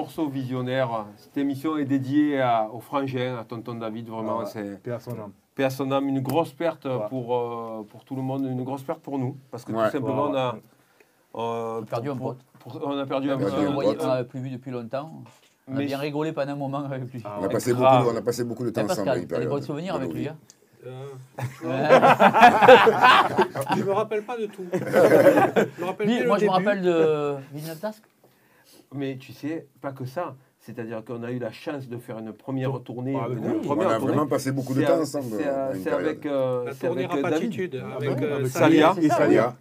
morceau visionnaire. Cette émission est dédiée à, au frangin, à tonton David. Vraiment, Ah c'est Paix à son âme. paix à son âme, une grosse perte Ouais. pour, euh, pour tout le monde, une grosse perte pour nous. Parce que Ouais. tout simplement, Ouais, on a. euh, On a perdu un pour- pote. pour- on a perdu un, On a voyait- pote. on n'avait plus vu depuis longtemps. On a Mais- bien rigolé pendant un moment avec lui. Ah On a, passé beaucoup, on a passé beaucoup de temps Eh, ensemble. Pascal, une t'as des bons souvenirs avec lui. hein Je me rappelle pas de tout. Je me rappelle moi, le je me rappelle de Vinyl Task. Mais tu sais, pas que ça. C'est-à-dire qu'on a eu la chance de faire une première tournée. Ah, une oui. On a tournée. vraiment passé beaucoup de temps ensemble. C'est avec, euh, La c'est tournée avec euh, David. Rapatitude avec ouais, euh, avec Salia. Et Salia.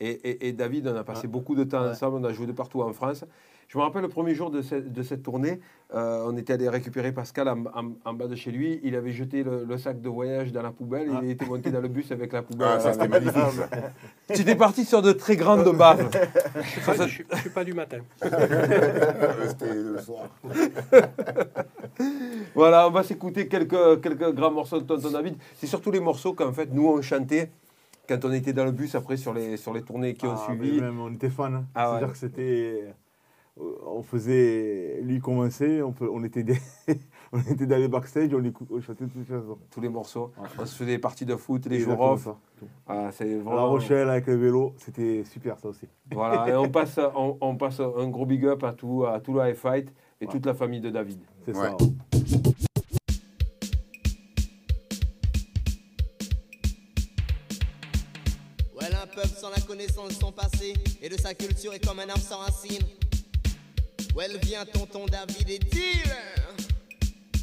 Et, et- et David, on a passé beaucoup de temps Ouais. ensemble, on a joué de partout en France. Je me rappelle le premier jour de, cette- de cette tournée, euh, on était allé récupérer Pascal en, en- en bas de chez lui. Il avait jeté le, le sac de voyage dans la poubelle et il était monté dans le bus avec la poubelle. Ah, ça c'était magnifique. Tu étais parti sur de très grandes baves. Ah, je, suis- je suis pas du matin. C'était le soir. voilà, on va s'écouter quelques, quelques grands morceaux de Tonton David. C'est surtout les morceaux qu'en fait nous on chantait quand on était dans le bus après sur les, sur les tournées qui ont Ah, suivi. Même, on était fans. hein. Ah ouais. C'est-à-dire que c'était. Euh, On faisait. Lui commençait, on, on, était des- on était dans les backstage, on, chantait toutes les chansons. Tous les morceaux. On se faisait des parties de foot, les jours off. ça. Ah, vraiment... La Rochelle avec le vélo, c'était super ça aussi. Voilà, et on passe, on, on passe un gros big up à tout, à tout le High Fight et toute la famille de David. C'est Ouais. ça. Ouais, un peuple sans la connaissance de son passé et de sa culture est comme un arbre sans racines. Ouais, vient tonton David et deal.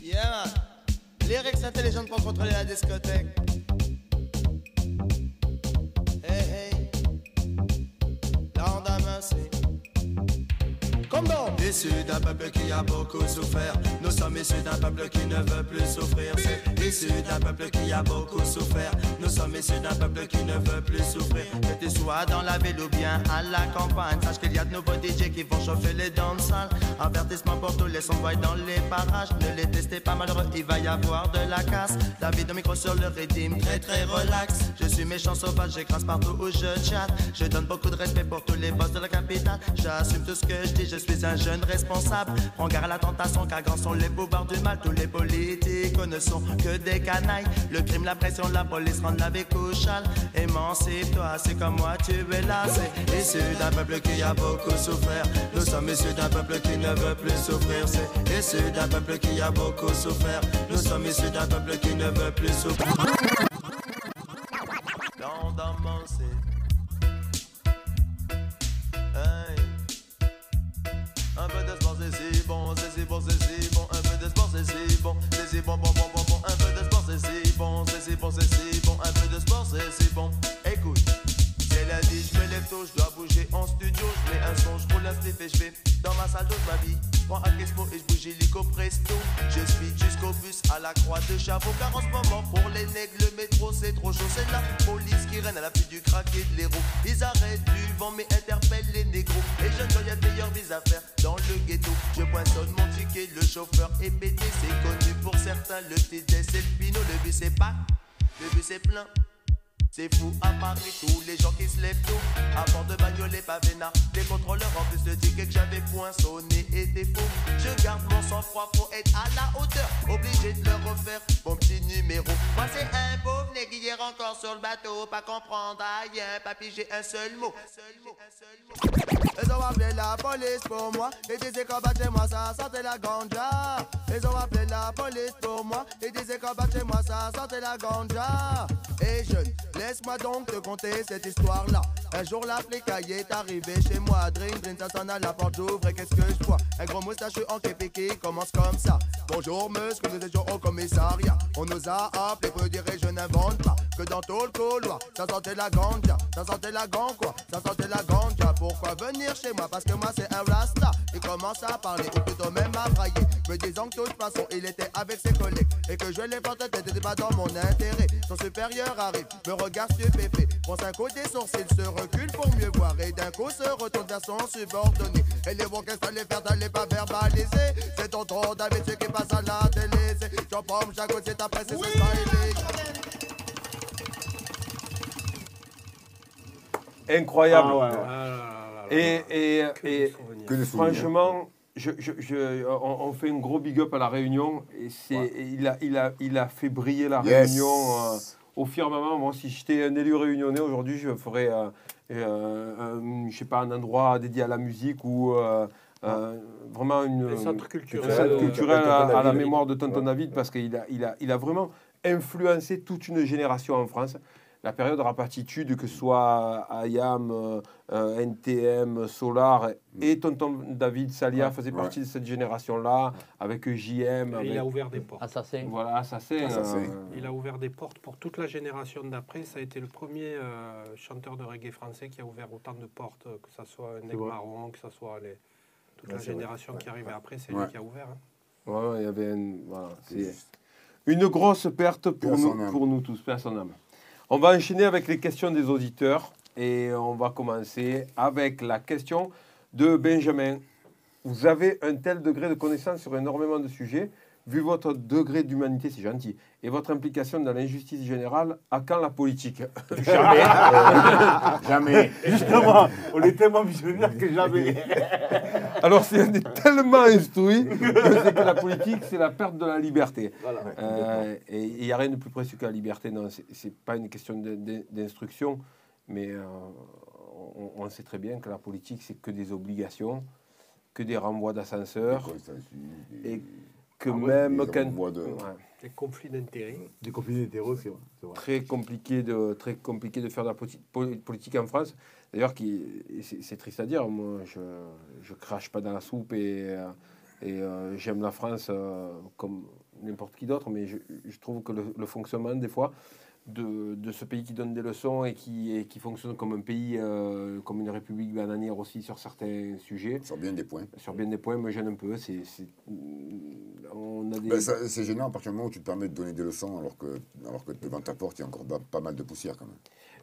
Yeah. Lyrics intelligents pour contrôler la discothèque. Comme dans. Issu d'un peuple qui a beaucoup souffert, nous sommes issus d'un peuple qui ne veut plus souffrir. C'est issu d'un peuple qui a beaucoup souffert, nous sommes issus d'un peuple qui ne veut plus souffrir. Que tu sois dans la ville ou bien à la campagne, sache qu'il y a de nouveaux DJ qui vont chauffer les danses Avertissement pour tous les sons dans les parages, ne les testez pas malheureux, il va y avoir de la casse. David au micro sur le rythme, très très relax. Je suis méchant sauvage, j'écrase partout où je chatte. Je donne beaucoup de respect pour tous les boss de la capitale. J'assume tout ce que je dis, je suis un jeune responsable. Prends garde à la tentation, car grands sont les pouvoirs du mal. Tous les politiques ne sont que des canailles. Le crime, la pression, la police rendent la vie couchale. Émancipe-toi, c'est comme moi, tu es là. C'est issu d'un peuple qui a beaucoup souffert. Nous sommes issus d'un peuple qui ne veut plus souffrir. C'est issu d'un peuple qui a beaucoup souffert. Nous sommes issus d'un peuple qui ne veut plus souffrir. Je vais dans ma salle de ma vie. Prends un Expo et je bouge illico presto. Je suis jusqu'au bus à la croix de Chavot. Car en ce moment, pour les nègres, le métro c'est trop chaud. C'est la police qui règne à la du crack et de l'héros. Ils arrêtent du vent mais interpellent les négros. Et je ne a de meilleures vies à faire dans le ghetto. Je poinçonne mon ticket, le chauffeur est pété. C'est connu pour certains, le TD c'est le pinot. Le bus est pas, le bus est plein. C'est fou à Paris, tous les gens qui se lèvent tôt Avant de bagnoler pas vénard Les contrôleurs en plus de tickets que j'avais poinçonné étaient faux Je garde mon sang-froid, faut être à la hauteur Obligé de le refaire, mon petit numéro Moi c'est un pauvre nègre hier encore sur le bateau Pas comprendre rien, pas piger un seul mot Un seul Ils ont appelé la police pour moi. Ils disaient chez moi ça sentait la ganja. Ils ont appelé la police pour moi. Ils disaient chez moi ça sentait la ganja. Et jeune, laisse-moi donc te conter cette histoire-là. Un jour la flic est arrivé chez moi. Drink, drink, ça à la porte, j'ouvre et qu'est-ce que je vois? Un gros moustachu en képi qui commence comme ça. Bonjour monsieur, nous étions au commissariat. On nous a appelé pour dire je n'invente pas. Que dans tout le couloir, ça sentait la ganja. Ça sentait la ganja quoi. Ça sentait la ganja. Pourquoi venir chez moi? Parce que moi c'est un rasta. Il commence à parler, ou plutôt même à brailler. Me disant que toute façon il était avec ses collègues. Et que je l'ai porté, n'était pas dans mon intérêt. Son supérieur arrive, me regarde stupéfait. Prend un coup des sourcils, se recule pour mieux voir. Et d'un coup se retourne vers son subordonné. Et les mots qu'est-ce les faire, t'allais pas verbaliser. C'est ton David, ce qui passe à la télé. C'est Jean-Paul, Jaco, c'est après, c'est ce smiley. Incroyable. Et, franchement, je, je- je- on, on fait un gros big up à la Réunion. Et c'est, et il, a, il, a, il a fait briller la Yes. Réunion euh, au firmament. Moi, si j'étais un élu réunionnais aujourd'hui, je ferais, euh, euh, un- je sais pas, un endroit dédié à la musique ou euh, euh, vraiment une, Les centres un centre culturel Tonton à, à la mémoire de Tonton David parce qu'il a, il a, il a vraiment influencé toute une génération en France. La période rapatitude, que ce soit IAM, euh, euh, NTM, Solar et Tonton David Salia Ouais. faisaient Ouais. partie de cette génération-là, avec JM, avec, il a ouvert des portes. Assassin. voilà, Assassin. Assassin. euh, Il a ouvert des portes pour toute la génération d'après. Ça a été le premier euh, chanteur de reggae français qui a ouvert autant de portes, que ce soit Neg. Marron, que ce soit les, toute Ouais, la génération qui arrivait après. C'est Ouais. lui qui a ouvert. hein. il y avait voilà, une grosse perte pour nous, pour tous, âme. On va enchaîner avec les questions des auditeurs et on va commencer avec la question de Benjamin. Vous avez un tel degré de connaissance sur énormément de sujets, vu votre degré d'humanité, c'est gentil, et votre implication dans l'injustice générale, à quand la politique? Jamais. Jamais. Justement, on est tellement visionnaire que jamais. Alors c'est on est tellement instruit que c'est que la politique, c'est la perte de la liberté. Voilà. Euh, et il n'y a rien de plus précieux que la liberté. Non, c'est- pas une question de- de- d'instruction, mais euh, on, on sait très bien que la politique, c'est que des obligations, que des renvois d'ascenseur, et que Ah ouais, même des quand... renvois de- Ouais, Des conflits d'intérêts. Des vrai. c'est vrai. très compliqué de très compliqué de faire de la politi- poli- politique en France. D'ailleurs, c'est triste à dire. Moi, je je crache pas dans la soupe et euh, et euh, j'aime la France euh, comme n'importe qui d'autre, mais je, je trouve que le, le fonctionnement des fois de, de ce pays qui donne des leçons et qui et qui fonctionne comme un pays euh, comme une république bananière aussi sur certains sujets, Sur bien des points. sur bien des points, me gêne un peu. C'est c'est- on a des Ben, gênant à partir du moment où tu te permets de donner des leçons alors que, alors que devant ta porte, il y a encore pas mal de poussière quand même.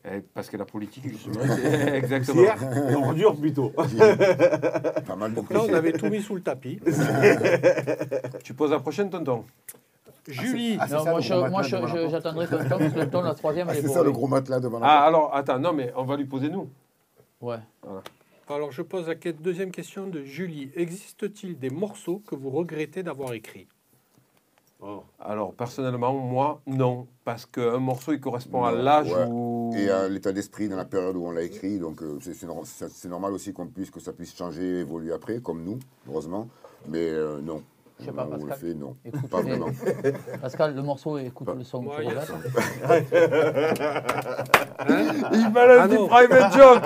Eh, parce que la politique justement, c'est exactement. Hier, et ordure plutôt. pas mal de Donc là, on avait tout mis sous le tapis. Tu poses la prochaine, tonton. Julie, Ah, c'est Non, ça, moi, je- moi, je- j'attendrai ton temps, parce que le temps, la troisième, Ah, elle est c'est pour ça le gros matelas devant la Ah, alors, attends, non, mais on va lui poser nous. Ouais. alors je pose la deuxième question de Julie. Existe-t-il des morceaux que vous regrettez d'avoir écrits? Oh. Alors, personnellement, moi, non. Parce qu'un morceau, il correspond à l'âge ouais. où. Et à l'état d'esprit dans la période où on l'a écrit, donc euh, c'est c'est nor- c'est- c'est normal aussi qu'on puisse que ça puisse changer, évoluer après, comme nous, heureusement. Mais euh, non. Je sais pas, Pascal. fait, non. Écoute, Pas vraiment. Pascal, le morceau, écoute le son. Hein Il balance Ah des non. private jokes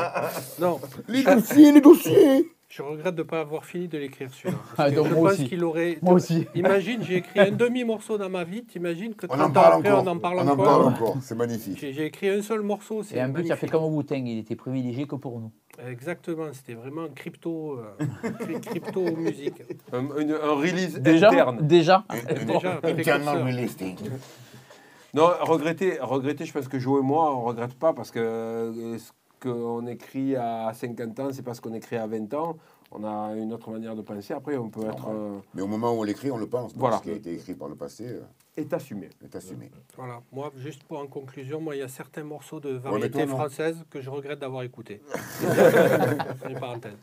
Non, Les dossiers, les dossiers je regrette de ne pas avoir fini de l'écrire celui-là. Ah, je moi pense aussi. qu'il aurait. Moi aussi. Imagine, j'ai écrit un demi-morceau dans ma vie. T'imagines que On 30 en ans parle après, encore. on en parle On en encore. parle encore. C'est magnifique. J'ai écrit un seul morceau. c'est Et en plus, il a fait comme Wu-Tang, il était privilégié que pour nous. Exactement, c'était vraiment crypto, euh, cry- crypto musique. un, une- un release Déjà interne. Déjà Déjà, précurseur. Non, regretter, regretter, je pense que Joe et moi, on ne regrette pas parce que euh, qu'on écrit à 50 ans, c'est pas ce qu'on écrit à 20 ans. On a une autre manière de penser. Après, on peut être. euh, Mais au moment où on l'écrit, on le pense. Voilà. Ce qui a été écrit par le passé euh, est assumé. est assumé. Voilà, moi, juste pour en conclusion, moi, il y a certains morceaux de variété toi, française que je regrette d'avoir écoutés. Une parenthèse.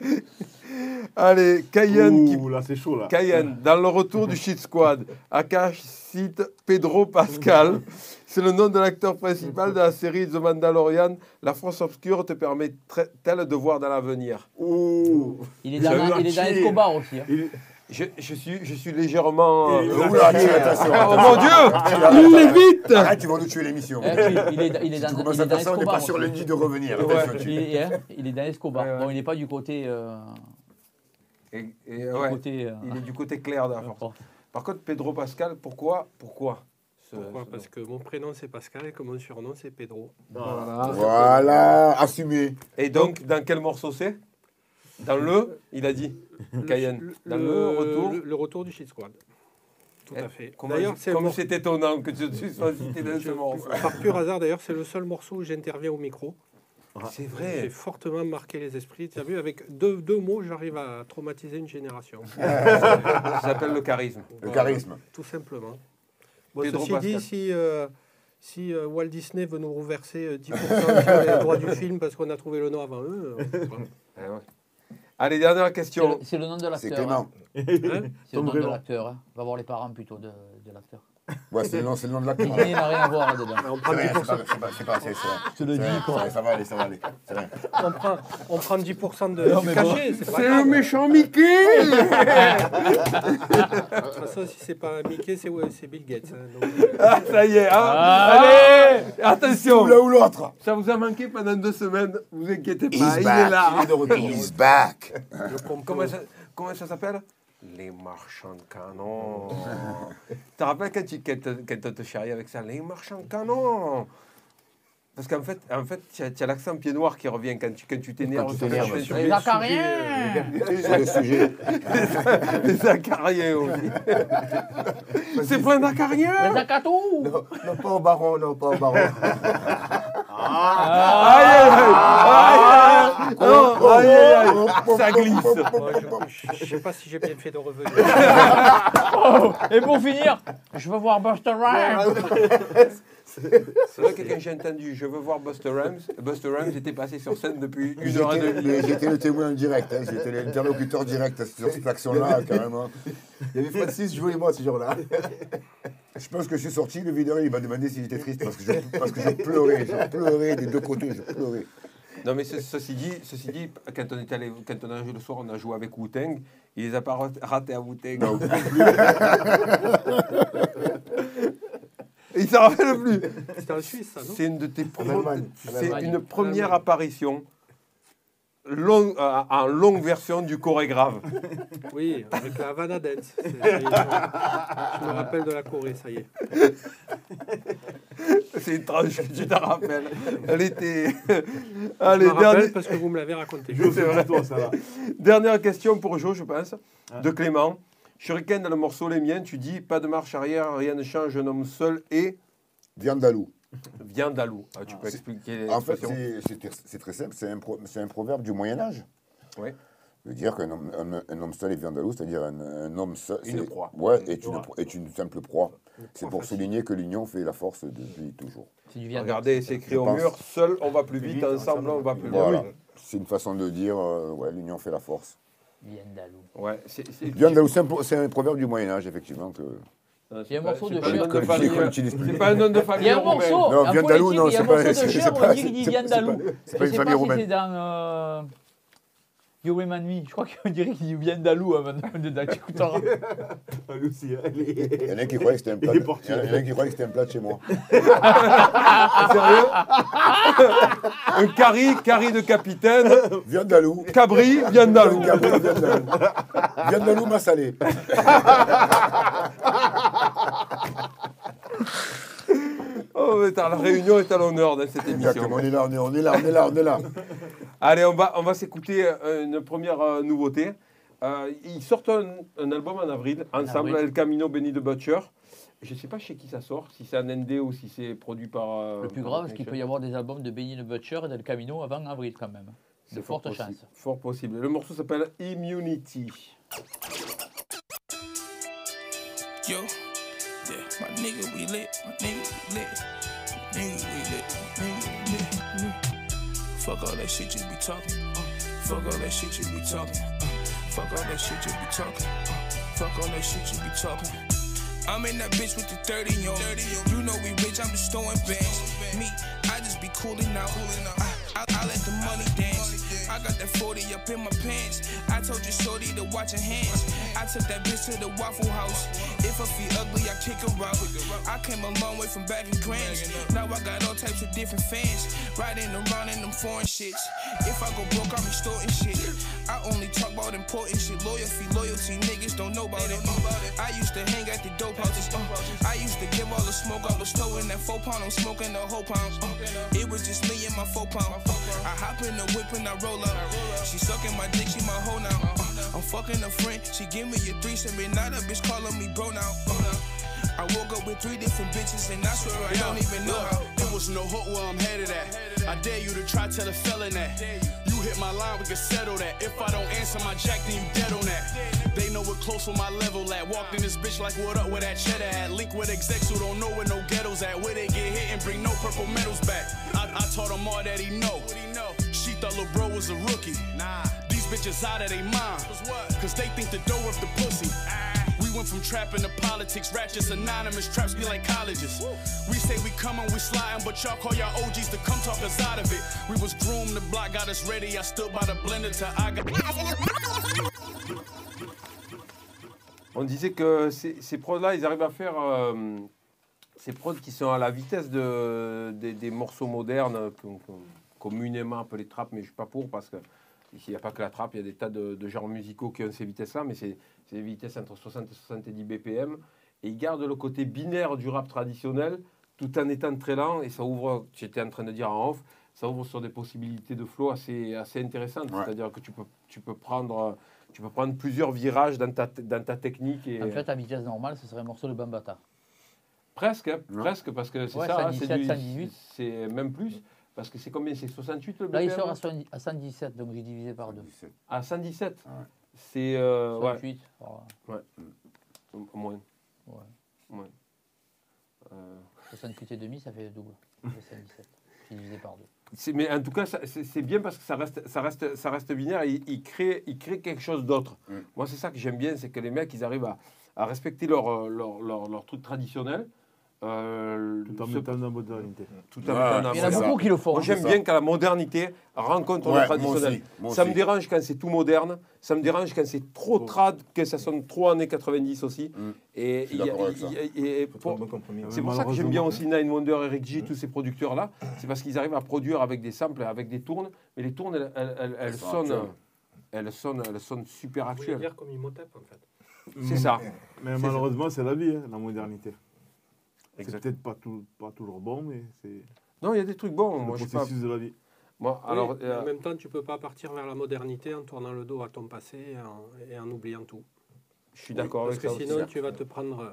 Allez, Cayenne qui Ouh, là, c'est chaud, là. Cayenne, dans le retour du Shit Squad, Akash cite Pedro Pascal. C'est le nom de l'acteur principal de la série The Mandalorian. La force obscure te permet-elle de voir dans l'avenir Ouh. Il est dans, il est dans. Escobar aussi. hein. Il- je, je suis, je suis légèrement... Il- euh, Oula, attention. Oh mon Dieu Il l'évite Arrête, tu vas nous tuer l'émission. Eh, il est, il est Si tu il commences est à dans faire ça, on n'est pas sur aussi. le lit de revenir. Il est, hein, il est dans Escobar. Ouais, ouais. Bon, il n'est pas du côté. euh, Et- et, du ouais, côté euh, Il est du côté clair de la force. Par contre, Pedro Pascal, pourquoi Pourquoi ce- Pourquoi? ce Parce que mon prénom c'est Pascal et que mon surnom c'est Pedro. Voilà. Voilà, assumé. Et donc, dans quel morceau c'est? Dans le, il a dit, Cayenne. Dans le, retour le, le retour du Shit Squad. Tout Eh, à fait. Comment- D'ailleurs, c'est Comme c'est étonnant que tu sois cité dans ce morceau. par pur hasard, d'ailleurs, c'est le seul morceau où j'interviens au micro. C'est J'ai vrai. fortement marqué les esprits. Tu as vu, avec deux, deux mots, j'arrive à traumatiser une génération. Ça s'appelle le charisme. Le Voilà, charisme. Tout simplement. Bon, ceci Pascal. dit, si, euh, si euh, Walt Disney veut nous reverser euh, 10% sur les droits du film parce qu'on a trouvé le nom avant eux, euh, voilà. Ah ouais. Allez, dernière C'est question. c'est le nom de C'est l'acteur. Clément. hein. C'est le nom de Grévin. l'acteur. hein. Va voir les parents plutôt de, de l'acteur. Ouais, c'est le nom, c'est le nom de l'acteur. Il n'a rien à voir là-dedans. On C'est prend rien, 10%, c'est pas, c'est pas, c'est pas, c'est c'est rien. Je le dis, Ça va aller, ça va aller. On prend, on prend 10% de, Non, du cachet. C'est pas C'est le méchant Mickey De toute façon, si c'est pas Mickey, c'est ouais, c'est Bill Gates. hein, donc, euh, Ah, ça y est. hein. Ah. Allez, attention. L'un ou l'autre. Ça vous a manqué pendant deux semaines. Vous inquiétez pas, He's il back. est là. Il est de retour. He's back. comment ça s'appelle? Les marchands de canons. tu te rappelles quand, tu, quand, te charriait avec ça? Les marchands de canons Parce qu'en fait, en fait tu as, l'accent pied noir qui revient quand tu quand tu t'énerves. les- Les les acariens C'est le sujet. sujets. Les acariens aussi. C'est plein d'acariens Les acatous Non, non, pas au baron, non, pas au baron. Aïe, aïe, aïe, aïe, non, aïe, aïe, aïe, ça glisse. Je, je sais pas si j'ai bien fait de revenir. Oh, Et pour finir, je veux voir Buster Rhymes. C'est vrai que quand j'ai entendu Je veux voir Buster Rhymes, Buster Rhymes était passé sur scène depuis une heure et J'étais demie. j'étais le témoin en direct, hein, j'étais l'interlocuteur direct sur cette action-là, carrément. Il y avait Francis, je et moi ce jour-là. Je pense que je suis sorti, le videur, il m'a demandé s'il était triste parce que je, parce que je pleurais, je pleurais des deux côtés, je pleurais. Non mais ce- ceci dit, ceci dit, quand on est allé, quand on a joué le soir, on a joué avec Wu-Tang, il les a pas rat- ratés à Wu-Tang. Non, Il s'en rappelle plus. C'était en Suisse, ça, non C'est une de tes c'est une première apparition euh, en longue version du chorégraphe. Oui, avec la Havana Dance. Je me rappelle de la Corée, ça y est. C'est une tranche que tu t'en rappelles. Elle était. Je Allez, me rappelle dernier- parce que vous me l'avez raconté. C'est vrai, toi, ça va. Dernière question pour Jo, je pense, de Clément. Shuriken, dans le morceau Les Miens, tu dis pas de marche arrière, rien ne change, un homme seul et Viandalou. viande à loup. Ah, tu peux C'est- expliquer En fait, c'est- c'est tr- c'est très simple, c'est un, pro- c'est un proverbe du Moyen-Âge. Oui. veut dire qu'un homme, un, un homme seul est viandalou, c'est-à-dire un, un homme seul. Une c'est- proie. Ouais, est une, proie. pro- est une simple proie. C'est pour souligner que l'union fait la force depuis toujours. Du viande. Regardez, c'est écrit au pense. mur seul on va plus vite, ensemble, on va plus loin. Voilà. C'est une façon de dire, euh, ouais, l'union fait la force. Viandalou. Ouais, c'est c'est- Viandalou, c'est un, pro- c'est un proverbe du Moyen-Âge, effectivement. Que... Il y a un morceau c'est de pas un chien. nom de Qu'on famille. n'utilise plus. C'est pas un nom de Il famille y a un roumain. morceau, Non, en Viandalou, non, il y a un c'est pas- morceau de c'est- Cher c'est où pas- on dit qu'il dit c'est- c'est Viandalou. pas- c'est Je pas une sais famille pas si roumaine. C'est dans euh, You Remind Me. Je crois qu'on dirait qu'il dit Viandalou hein, maintenant lui aussi, hein, il est- Il y en a un qui croyait que c'était un plat. Il de- y en a un qui croyait que c'était un plat de chez moi. Sérieux Un carry, carry de capitaine, Viandalou. cabri, viandalou. Viandalou, Viandalou. Viandalou m'a salé. Oh, mais attends, la réunion est à l'honneur dans cette Exactement, émission. on est là, on est, on est là, on est là, on est là. Allez, on va, on va s'écouter euh, une première euh, nouveauté. Euh, ils sortent un, un album en avril, ensemble. El Camino Benny de Butcher. Je ne sais pas chez qui ça sort, si c'est un ND ou si c'est produit par. euh, Le plus grave, c'est qu'il peut y avoir des albums de Benny the Butcher et d'El Camino avant avril quand même. De C'est fort fortes possible, chances. Fort possible. Le morceau s'appelle Immunity. Yo, yeah, my nigga, we lit, my nigga, we lit, my nigga, we lit, my nigga, we lit. Fuck all that shit you be talking, fuck all that shit you be talking, fuck all that shit you be talking, fuck all that shit you be talking. I'm in that bitch with the 30 on. You know we rich, I'm just throwing bands. Me, I just be cooling out. I, I, I let the money dance. I got that 40 up in my pants. I told you, shorty, to watch your hands. I took that bitch to the Waffle House. Ugly, I kick her out. I came a long way from back in Grants. Now I got all types of different fans. Riding around in them foreign shits. If I go broke, I'm extorting shit. I only talk about important shit. Loyalty, loyalty, niggas don't know about it. Uh, I used to hang at the dope houses. Uh, I used to give all the smoke. I was towing that four pound. I'm smoking the whole pound. Uh, it was just me and my four pound. Uh, I hop in the whip and I roll up. She sucking my dick, she my hoe now. Uh, I'm fucking a friend. She give me a threesome and now that bitch calling me bro now. Uh, I woke up with three different bitches and I swear I don't even know how. There was no hook where I'm headed at. I dare you to try tell a felon that. You hit my line, we can settle that. If I don't answer my jack, then you dead on that. They know we're close where my level at. Walked in this bitch like what up with that cheddar at. Link with execs who don't know where no ghettos at. Where they get hit and bring no purple medals back. I, I taught him all that he know. She thought lil' bro was a rookie. Nah, these bitches out of their mind. Cause they think the door of the pussy. We went from trapping to politics, ratchets anonymous, traps be like colleges. We say we coming, we sliding, but y'all call y'all OGs to come talk us out of it. We was groomed, the block got us ready. I stood by the blender till I got. On disait que ces, ces prods-là, ils arrivent à faire euh, ces prods qui sont à la vitesse de, des, des morceaux modernes, communément appelés trap, mais je suis pas pour parce que il n'y a pas que la trap, il y a des tas de, de genres musicaux qui ont ces vitesses-là, mais c'est des vitesses entre 60 et 70 BPM. Et ils gardent le côté binaire du rap traditionnel tout en étant très lent. Et ça ouvre, j'étais en train de dire en off, ça ouvre sur des possibilités de flow assez, assez intéressantes. Ouais. C'est-à-dire que tu peux, tu, peux prendre, tu peux prendre plusieurs virages dans ta, dans ta technique. Et, En fait, à vitesse normale, ce serait un morceau de Bambata. Presque, hein, presque, parce que c'est Ouais, ça, hein, 117, c'est du- 118. c'est même plus, parce que c'est combien? C'est 68 le Là, il BPM sort à 70 à 117, donc j'ai divisé par deux. 17. À 117 Ah ouais. C'est euh, ouais, 68. voilà. au- au moins. Ouais. Ouais. Euh, 68 et demi, ça fait le double. Ça fait 117. J'ai divisé par mais en tout cas, c'est bien parce que ça reste, ça reste, ça reste binaire. et Il, il crée, il crée quelque chose d'autre. Moi, c'est ça que j'aime bien, c'est que les mecs, ils arrivent à, à respecter leur, euh, leur, leur, leur truc traditionnel. Euh, Tout en ce- mettant la modernité. tout en Ouais, mettant dans Il y en a c'est ça. beaucoup qui le font. Moi, j'aime ça. bien quand la modernité rencontre Ouais, le moi traditionnel. aussi, moi ça me aussi. dérange quand c'est tout moderne. Ça me dérange quand c'est trop trad, que ça sonne trop années 90 aussi. Mm. Et Je suis il y a- d'accord avec il- ça. il- et- et Faut trouver pour- un bon compromis. c'est pour ça que j'aime bien aussi. Nine Wonder, Eric G, tous ces producteurs-là. C'est parce qu'ils arrivent à produire avec des samples, avec des tournes. Mais les tournes, elles, elles- elles- elles sont sonnent, actuelles. elles, sonnent, elles sonnent super Vous voulez actuelles. dire comme en fait. C'est ça. Mais malheureusement, c'est la vie, hein, la modernité. C'est peut-être pas, tout- pas toujours bon, mais c'est Non, il y a des trucs bons. le Moi, je sais pas. processus de la vie. Moi, Oui, alors, mais euh, en même temps, tu peux pas partir vers la modernité en tournant le dos à ton passé et en, et en oubliant tout. je suis d'accord Parce avec que ça. aussi. sinon, tu vas te prendre euh,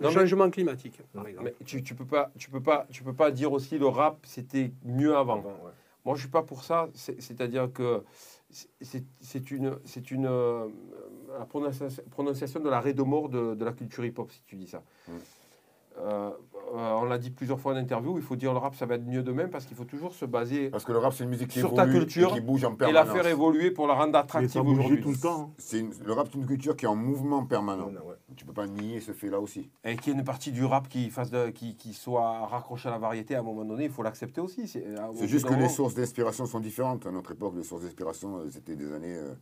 le Non, mais- changement climatique, par exemple. Mais tu, tu peux pas, tu peux pas, tu peux pas dire aussi le rap c'était mieux avant. Avant, ouais. Moi, je suis pas pour ça. C'est- C'est-à-dire que c'est- une, c'est une euh, la prononciation, prononciation de l'arrêt de mort de, de la culture hip-hop, si tu dis ça. Mm. Euh, euh, on l'a dit plusieurs fois en interview, il faut dire le rap, ça va être mieux demain parce qu'il faut toujours se baser Parce que le rap, c'est une musique qui Sur ta évolue culture et qui bouge en et la faire évoluer pour la rendre attractive ça bouge aujourd'hui. tout le temps. hein. Une- le rap, c'est une culture qui est en mouvement permanent. Ouais, ouais. Tu peux pas nier ce fait-là aussi. Et qu'il y ait une partie du rap qui, fasse de- qui, qui soit raccrochée à la variété à un moment donné, il faut l'accepter aussi. C'est juste que les sources d'inspiration sont différentes. À notre époque, les sources d'inspiration, c'était des années euh,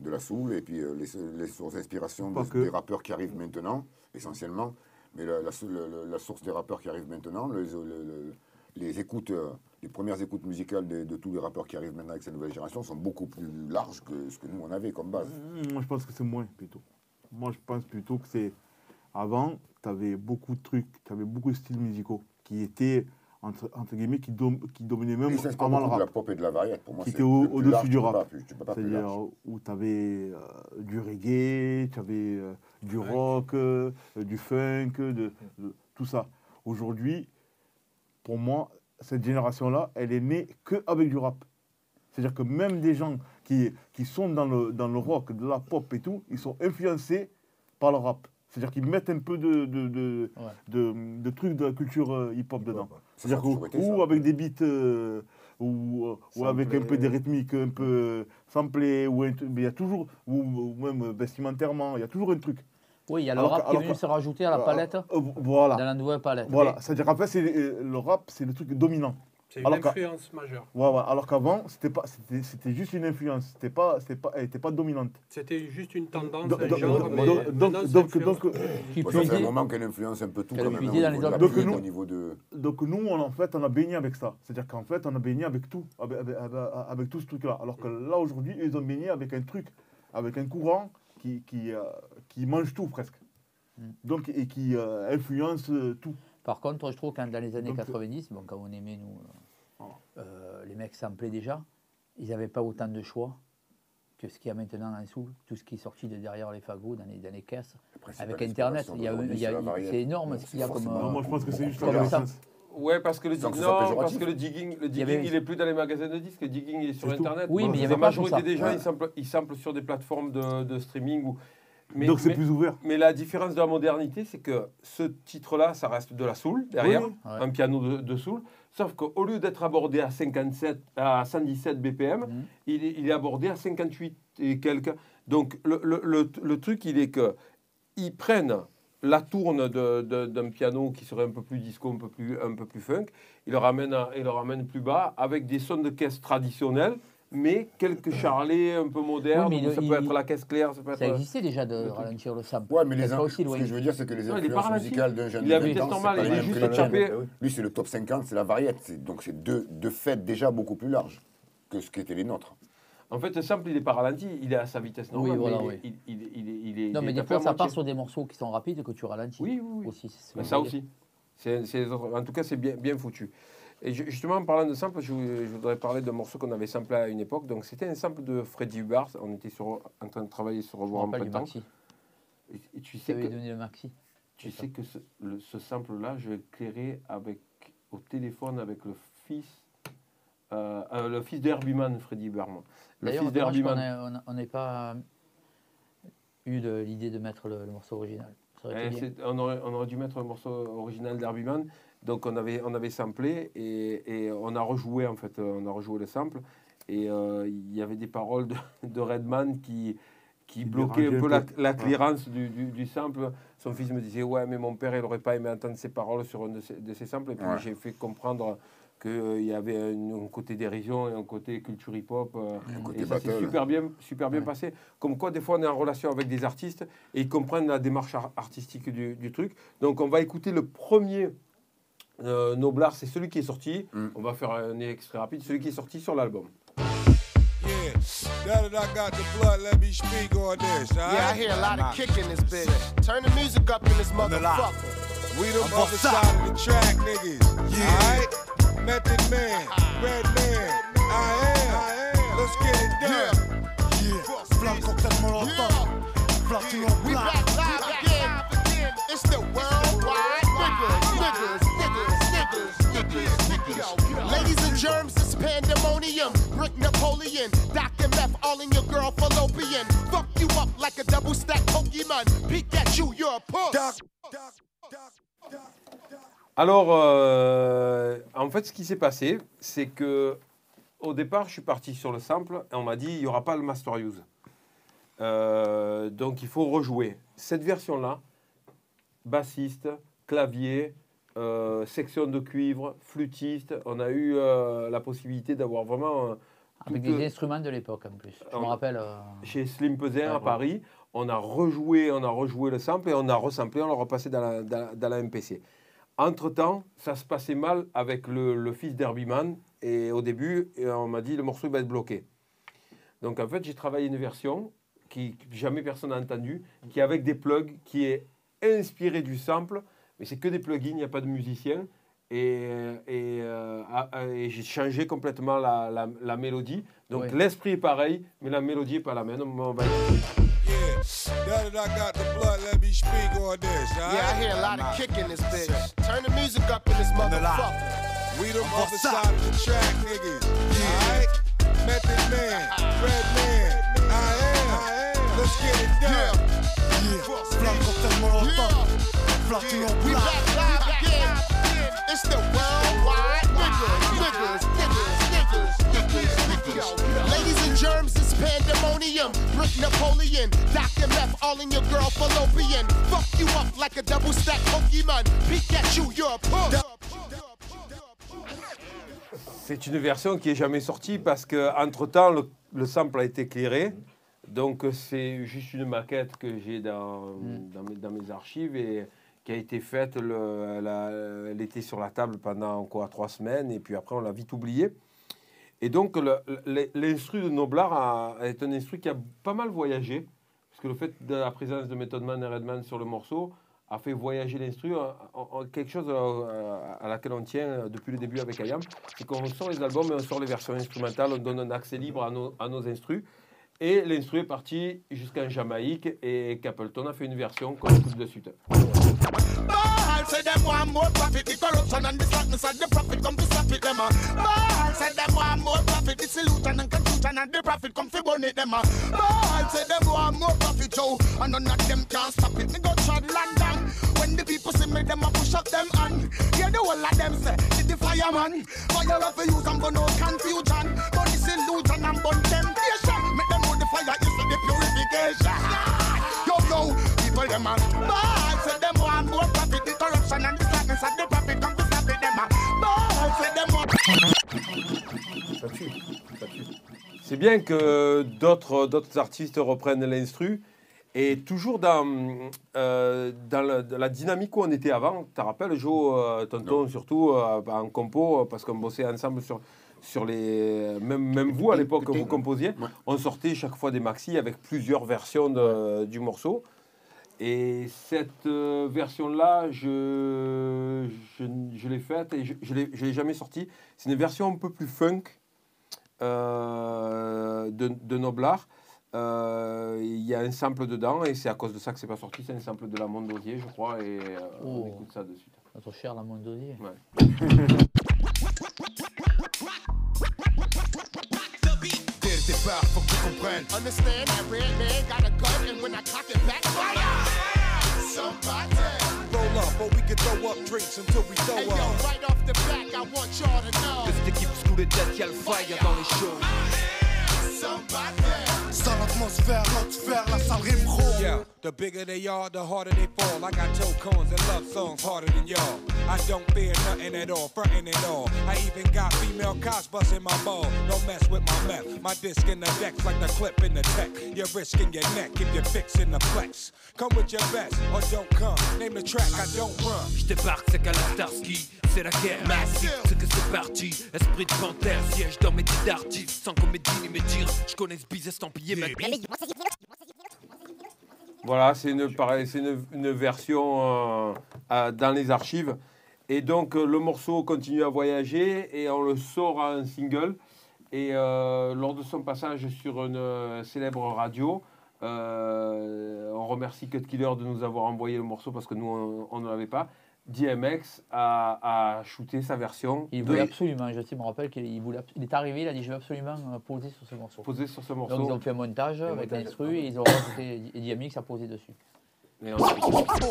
de la soul, et puis les, les sources d'inspiration des, que. des rappeurs qui arrivent maintenant, essentiellement. Mais la, source des rappeurs qui arrivent maintenant, les, le- le- les écoutes, euh, les premières écoutes musicales de, de tous les rappeurs qui arrivent maintenant avec cette nouvelle génération sont beaucoup plus larges que ce que nous on avait comme base. Mmh, Moi, je pense que c'est moins plutôt. Moi, je pense plutôt que c'est. Avant, tu avais beaucoup de trucs, tu avais beaucoup de styles musicaux qui étaient, entre, entre guillemets, qui, dom- qui dominaient même s'inspirent avant le beaucoup de la rap. pop et de la variété. Pour moi, Qui était au-dessus du rap. C'est-à-dire où tu avais du reggae, tu avais du rock, euh, du funk, de, de- tout ça. Aujourd'hui, pour moi, cette génération-là, elle est née que avec du rap. C'est-à-dire que même des gens qui, qui sont dans le, dans le rock, de la pop et tout, ils sont influencés par le rap. C'est-à-dire qu'ils mettent un peu de, de, de, Ouais. de, de trucs de la culture euh, hip-hop dedans. Ça, C'est-à-dire ou avec des beats, euh, ou, euh, ou avec un peu des rythmiques un peu ou un truc- mais il y a toujours, ou, ou même vestimentairement, il y a toujours un truc. Oui, il y a le Alors rap que- qui est venu que- se rajouter à la palette, Euh, voilà. dans la nouvelle palette. Voilà, Mais c'est-à-dire qu'en fait, c'est, euh, le rap, c'est le truc dominant. C'est une Alors influence majeure. Ouais, ouais, Alors qu'avant, c'était, pas, c'était, c'était juste une influence, c'était pas, c'était pas, elle n'était pas dominante. C'était juste une tendance, Donc, un donc, genre, donc, mais donc, donc, c'est donc, influence. donc, qui Bon, plus ça fait un est- moment qu'elle influence un peu tout quand même, puisait au niveau les de la Donc, au nous- niveau de... donc nous, on, en fait, on a baigné avec ça. C'est-à-dire qu'en fait, on a baigné avec tout, avec, avec, avec- avec tout ce truc-là. Alors que là, aujourd'hui, ils ont baigné avec un truc, avec un courant qui, qui, euh, qui mange tout presque. Mm. Donc, et qui euh, influence euh, tout. Par contre, je trouve que dans les années Donc, 90, bon, quand on aimait, nous, euh, euh, les mecs samplaient déjà, ils n'avaient pas autant de choix que ce qu'il y a maintenant en soul, tout ce qui est sorti de derrière les fagots, dans les, dans les caisses. la Avec Internet, inspiration il y a, d'aujourd'hui, il y a- c'est la énorme ce qu'il y a comme... Non, euh, moi, je pense que c'est juste comme la. Ouais, parce que le, non, parce que le digging, le digging avait- il est plus dans les magasins de disques, le digging il est sur. Internet. Oui, mais il y la avait pas tout majorité ça. des gens, Ouais. ils, samplent, ils samplent sur des plateformes de, de streaming. Où, Mais- Donc c'est mais- plus ouvert. Mais la différence de la modernité, c'est que ce titre-là, ça reste de la soul derrière, Oui, oui. un piano de, de soul. Sauf qu'au lieu d'être abordé à 57, à 117 BPM, Mhm. il, est, il est abordé à 58 et quelques. Donc le, le- le- le truc, il est que ils prennent la tourne de- de- d'un piano qui serait un peu plus disco, un peu plus, un peu plus funk, ils le ramènent, ils le ramènent plus bas avec des sons de caisse traditionnels, mais quelques charlets un peu modernes. Oui, ça il- peut être la caisse claire, ça peut être. Ça existait déjà de le ralentir le sample. Ouais, mais les in- aussi ce que je veux dire, c'est que les influences musicales d'un jeune Il est à de 20 vitesse ans, c'est normale, pas il est juste tapé. Lui, c'est le top 50, c'est la variette. Donc, c'est deux, deux fêtes déjà beaucoup plus larges que ce qu'étaient les nôtres. En fait, le sample, il n'est pas ralenti, il est à sa vitesse normale. Oui, voilà, mais oui. il, est- il, est- il, est- il est- Non, il mais est des fois, ça part sur des morceaux qui sont rapides que tu ralentis. Oui, oui, oui. Aussi, ça aussi. Autres- En tout cas, c'est bien, bien foutu. Et ju- justement, en parlant de sample, je, vou- je voudrais parler d'un morceau qu'on avait samplé à une époque. Donc, c'était un sample de Freddie Hubbard. On était sur, en train de travailler sur Revoir en printemps. maxi. Et, et tu sais que, donné le maxi. tu sais que ce, le- ce sample-là, je l'ai éclairé avec, au téléphone avec le fils, euh, euh, le fils Freddie Hubbard. moi. Le fils ait- on n'ait pas eu de- l'idée de mettre le, le morceau original. Ça aurait Eh, on, aurait, on aurait dû mettre un morceau original d'Herbie Mann. Donc on avait, on avait samplé et, et on a rejoué en fait, euh, on a rejoué le sample. Et euh, il y avait des paroles de, de Redman qui, qui bloquaient un peu la, la Ouais. clearance du, du- du sample. Son fils me disait Ouais, mais mon père, il n'aurait pas aimé entendre ces paroles sur un de ces, de ces samples. Et puis Ouais. j'ai fait comprendre qu'il y avait un, un côté dérision et un côté culture hip-hop. euh, et ça s'est super bien, super bien Ouais. passé. Comme quoi, des fois, on est en relation avec des artistes et ils comprennent la démarche ar- artistique du, du truc. Donc, on va écouter le premier euh, Noblar, c'est celui qui est sorti. Mm. On va faire un extrait rapide, celui qui est sorti sur l'album. Yeah, now that I got the blood, let me speak on this. Yeah, I hear a lot of kick in this bitch. Turn the music up in this motherfucker. We the other side of the track, niggas. Alright? Method Man, Red Man, I am. Let's get it done. Plein cocktail molotov. We back live again. It's the germs, it's pandemonium. Brick Napoleon, Dr. Meth, all in your girl fallopian. Fuck you up like a double stack Pokemon. Peek at you, you're a puss. Alors, euh, en fait, ce qui s'est passé, c'est que au départ, je suis parti sur le sample et on m'a dit il n'y aura pas le master use. Euh, donc, il faut rejouer. Cette version-là, bassiste, clavier, euh, section de cuivre, flûtiste, on a eu euh, la possibilité d'avoir vraiment. euh, Avec des instruments de l'époque en plus. Je me rappelle. chez Slim Ah, à. Paris. On a rejoué, on a rejoué le sample et on a resamplé, on l'a repassé dans la, dans, la- dans la MPC. Entre-temps, ça se passait mal avec le, le fils d'Herbie Mann et au début, on m'a dit le morceau va être bloqué. Donc en fait, j'ai travaillé une version qui que jamais personne n'a entendue, qui est avec des plugs, qui est inspirée du sample, mais c'est que des plugins, il n'y a pas de musicien. Et, et, euh, et j'ai changé complètement la, la- la mélodie. Donc Ouais. l'esprit est pareil, mais la mélodie n'est pas la même. On va- Yeah, now that I got the blood, let me speak on this. Yeah, I hear a lot of kick in this bitch. Turn the music up in this motherfucker. We the other side of the track, niggas. Alright? Method pandemonium. Brick Napoleon, Dr. Meth, all in your girl fallopian. Fuck you up like a double stack Pokemon. Peek at you, you're a puss. C'est une version qui est jamais sortie parce que entre temps le, le sample a été éclairé. Donc c'est juste une maquette que j'ai dans, dans, mes, dans mes archives et qui a été faite. Le, elle était sur la table pendant quoi trois semaines et puis après on l'a vite oubliée. Et donc l'instru de Noblar est un instru qui a pas mal voyagé parce que le fait de la présence de Method Man et Redman sur le morceau a fait voyager l'instru quelque chose euh, à laquelle on tient euh, depuis le début avec Ayam, c'est qu'on sort les albums et on sort les versions instrumentales, on donne un accès libre à nos, à. Et l'instru est parti jusqu'en Jamaïque et Capleton a fait une version qu'on écoute de suite. Ball say them want more profit, the corruption and the slackness and the profit come to stop it them. uh. Ball say them want more profit, the salute and confusion and the profit come fi burn it them a ball. Say them want more profit Joe, and none of them can stop it. Me go trod London. When the people see me, them a push up them hand. Hear the whole of them say, the fireman. Fire up for use and burn out confusion. Burn this illusion and burn temptation. Make them know the fire is the purification. Yo yo, people them a ball. Say them want more profit, the corruption and the sadness and the profit come to stop it. Them a ball. Say them want. Ça tue, ça tue. C'est bien que d'autres d'autres artistes reprennent l'instru et toujours dans, euh, dans la, dans la dynamique où on était avant. Tu te rappelles, Joe, euh, Tonton, surtout euh, en compo, parce qu'on bossait ensemble sur, sur les. Même, même vous, à l'époque, vous composiez, on sortait chaque fois des maxi avec plusieurs versions de- du morceau. Et cette euh, version-là, je, je, je l'ai faite et je ne l'ai je l'ai jamais sortie. C'est une version un peu plus funk euh, de, de Noblar. Euh, Il y a un sample dedans et c'est à cause de ça que c'est pas sorti. C'est un sample de la Mondosier, je crois, et euh, on Oh. écoute ça de suite. Notre cher la Mondosier. Dès le départ, faut que tu comprennes. Understand that red man got a gun and when I cock it back, fire! Somebody! Roll up, or we can throw up drinks until we throw Hey yo, up. right off the back, I want y'all to know. De cette équipe sous les têtes, y'a le fire dans les shows. Somebody! Sale atmosphère, l'atmosphère, la salle rime gros. Yeah, the bigger they are, the harder they fall. I got toe cones and love songs harder than y'all. I don't fear nothing at all, frontin' at all. I even got female cops busting my ball. Don't mess with my meth. My disc in the deck's like the clip in the tech. You're risking your neck if you're fixing the flex. Come with your best or don't come. Name the track, I don't run. J'débarque, c'est qu'à la Starsky, c'est la guerre massive, c'est que c'est parti. Esprit de panthère, siège dans mes d'artistes, sans comédie ni me dire. J'connais ce bise Voilà, c'est une, version euh, dans les archives. Et donc, euh, le morceau continue à voyager et on le sort en single. Et euh, lors de son passage sur une célèbre radio, euh, on remercie Cut Killer de nous avoir envoyé le morceau parce que nous, on ne l'avait pas. DMX a, a shooté sa version. Il de- voulait absolument, je sais, me rappelle qu'il il voulait, il est arrivé, il a dit je veux absolument euh, poser sur ce morceau. Poser sur ce Donc morceau. ils ont fait un montage Un avec l'instru et ils ont rajouté et DMX a posé dessus. Et on-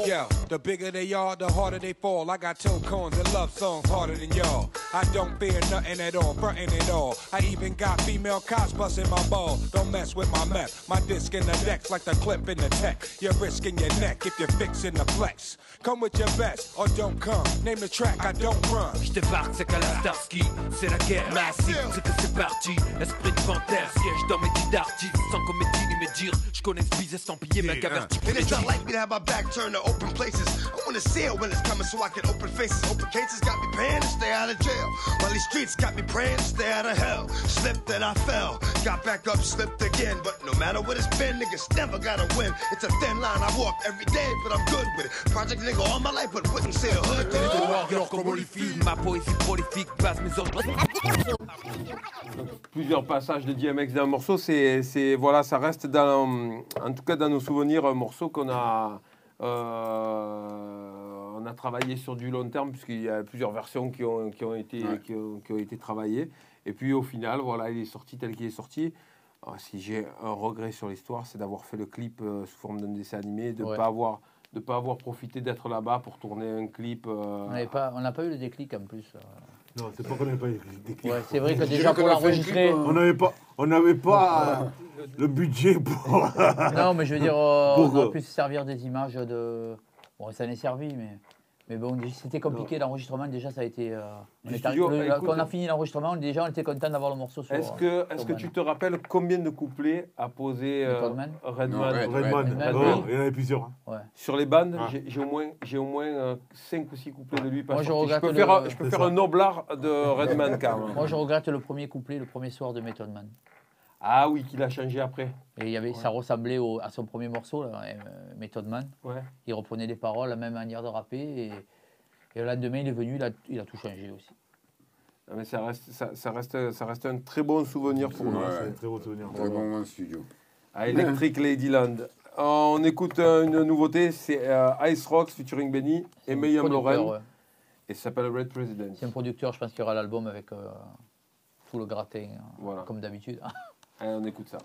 Yeah, the bigger they are, the harder they fall. I got toe cones and love songs harder than y'all. I don't fear nothing at all, frontin' at all. I even got female cops busting my ball. Don't mess with my meth. My disc in the deck's like the clip in the tech. You're risking your neck if you're fixing the flex. Come with your best or don't come. Name the track, I don't run. J'débarque, c'est qu'à la Starsky, c'est la guerre massive, c'est que c'est parti. Esprit de panthère, siège dans mes titres d'artistes, sans comédie ni me dire. J'connais ce bise estampillé, mec averti. To have my back turned to open places. I wanna see it when it's coming so I can open faces. Open cases got me paying to stay out of jail. While these streets got me praying to stay out of hell. Slipped and I fell. Got back up, slipped again. But no matter what it's been, niggas never gotta win. It's a thin line I walk every day, but I'm good with it. Project nigga all my life, but wouldn't say a hood. did it. Warrior comme Holyfield, ma poésie prolifique, base mes ordres. plusieurs passages de DMX dans un morceau, c'est, c'est- voilà, ça reste dans, en tout cas dans nos souvenirs, un morceau qu'on a, euh, on a travaillé sur du long terme puisqu'il y a plusieurs versions qui ont, qui ont été, Ouais. qui ont, qui ont été travaillées. Et puis au final, voilà, il est sorti tel qu'il est sorti. Alors, si j'ai un regret sur l'histoire, c'est d'avoir fait le clip euh, sous forme d'un dessin animé, de ne Ouais. pas avoir de pas avoir profité d'être là-bas pour tourner un clip. euh, On n'avait pas- on n'a pas eu le déclic en plus. Non, c'est pas qu'on n'avait pas des clips. Ouais, c'est vrai que déjà pour l'enregistrer. On n'avait pas, on n'avait pas euh, le budget pour. Non, mais je veux dire, euh, on aurait euh, pu se servir des images de. Bon, ça en est servi, mais. Mais bon, c'était compliqué l'enregistrement. Déjà, ça a été. euh, on studio, le- écoute- quand on a fini l'enregistrement, déjà, on était content d'avoir le morceau sur. Est-ce que, est-ce que tu te rappelles combien de couplets a posé euh, Method Man Redman, Red- Redman, il y en avait plusieurs. hein. Ouais. Sur les bandes, Ah. j'ai j'ai au moins, j'ai au moins 5 ou 6 couplets de lui. Pas Moi, je regrette peux le- faire, un- je peux faire ça. un noblard de Redman quand même. Moi, je regrette le premier couplet, le premier soir de Method Man. Ah oui, qu'il a changé après. Et il y avait, ça ressemblait au- à son premier morceau, là, euh, Method Man. Ouais. Il reprenait les paroles, la même manière de rapper. Et, et le lendemain, il est venu, il a, il a tout changé aussi. Ah, Mais ça reste, ça, ça reste, ça reste un très bon souvenir pour nous. Ouais. C'est un très beau souvenir. Très bon moment de studio. À Electric Ladyland. On écoute euh, une nouveauté, c'est euh, Ice Rocks featuring Benny et Mayhem Producteur, Lauren. ouais. Et ça s'appelle Red President. C'est un producteur, je pense qu'il y aura l'album avec euh, tout le gratin, euh, Voilà. comme d'habitude. Allez, on écoute ça.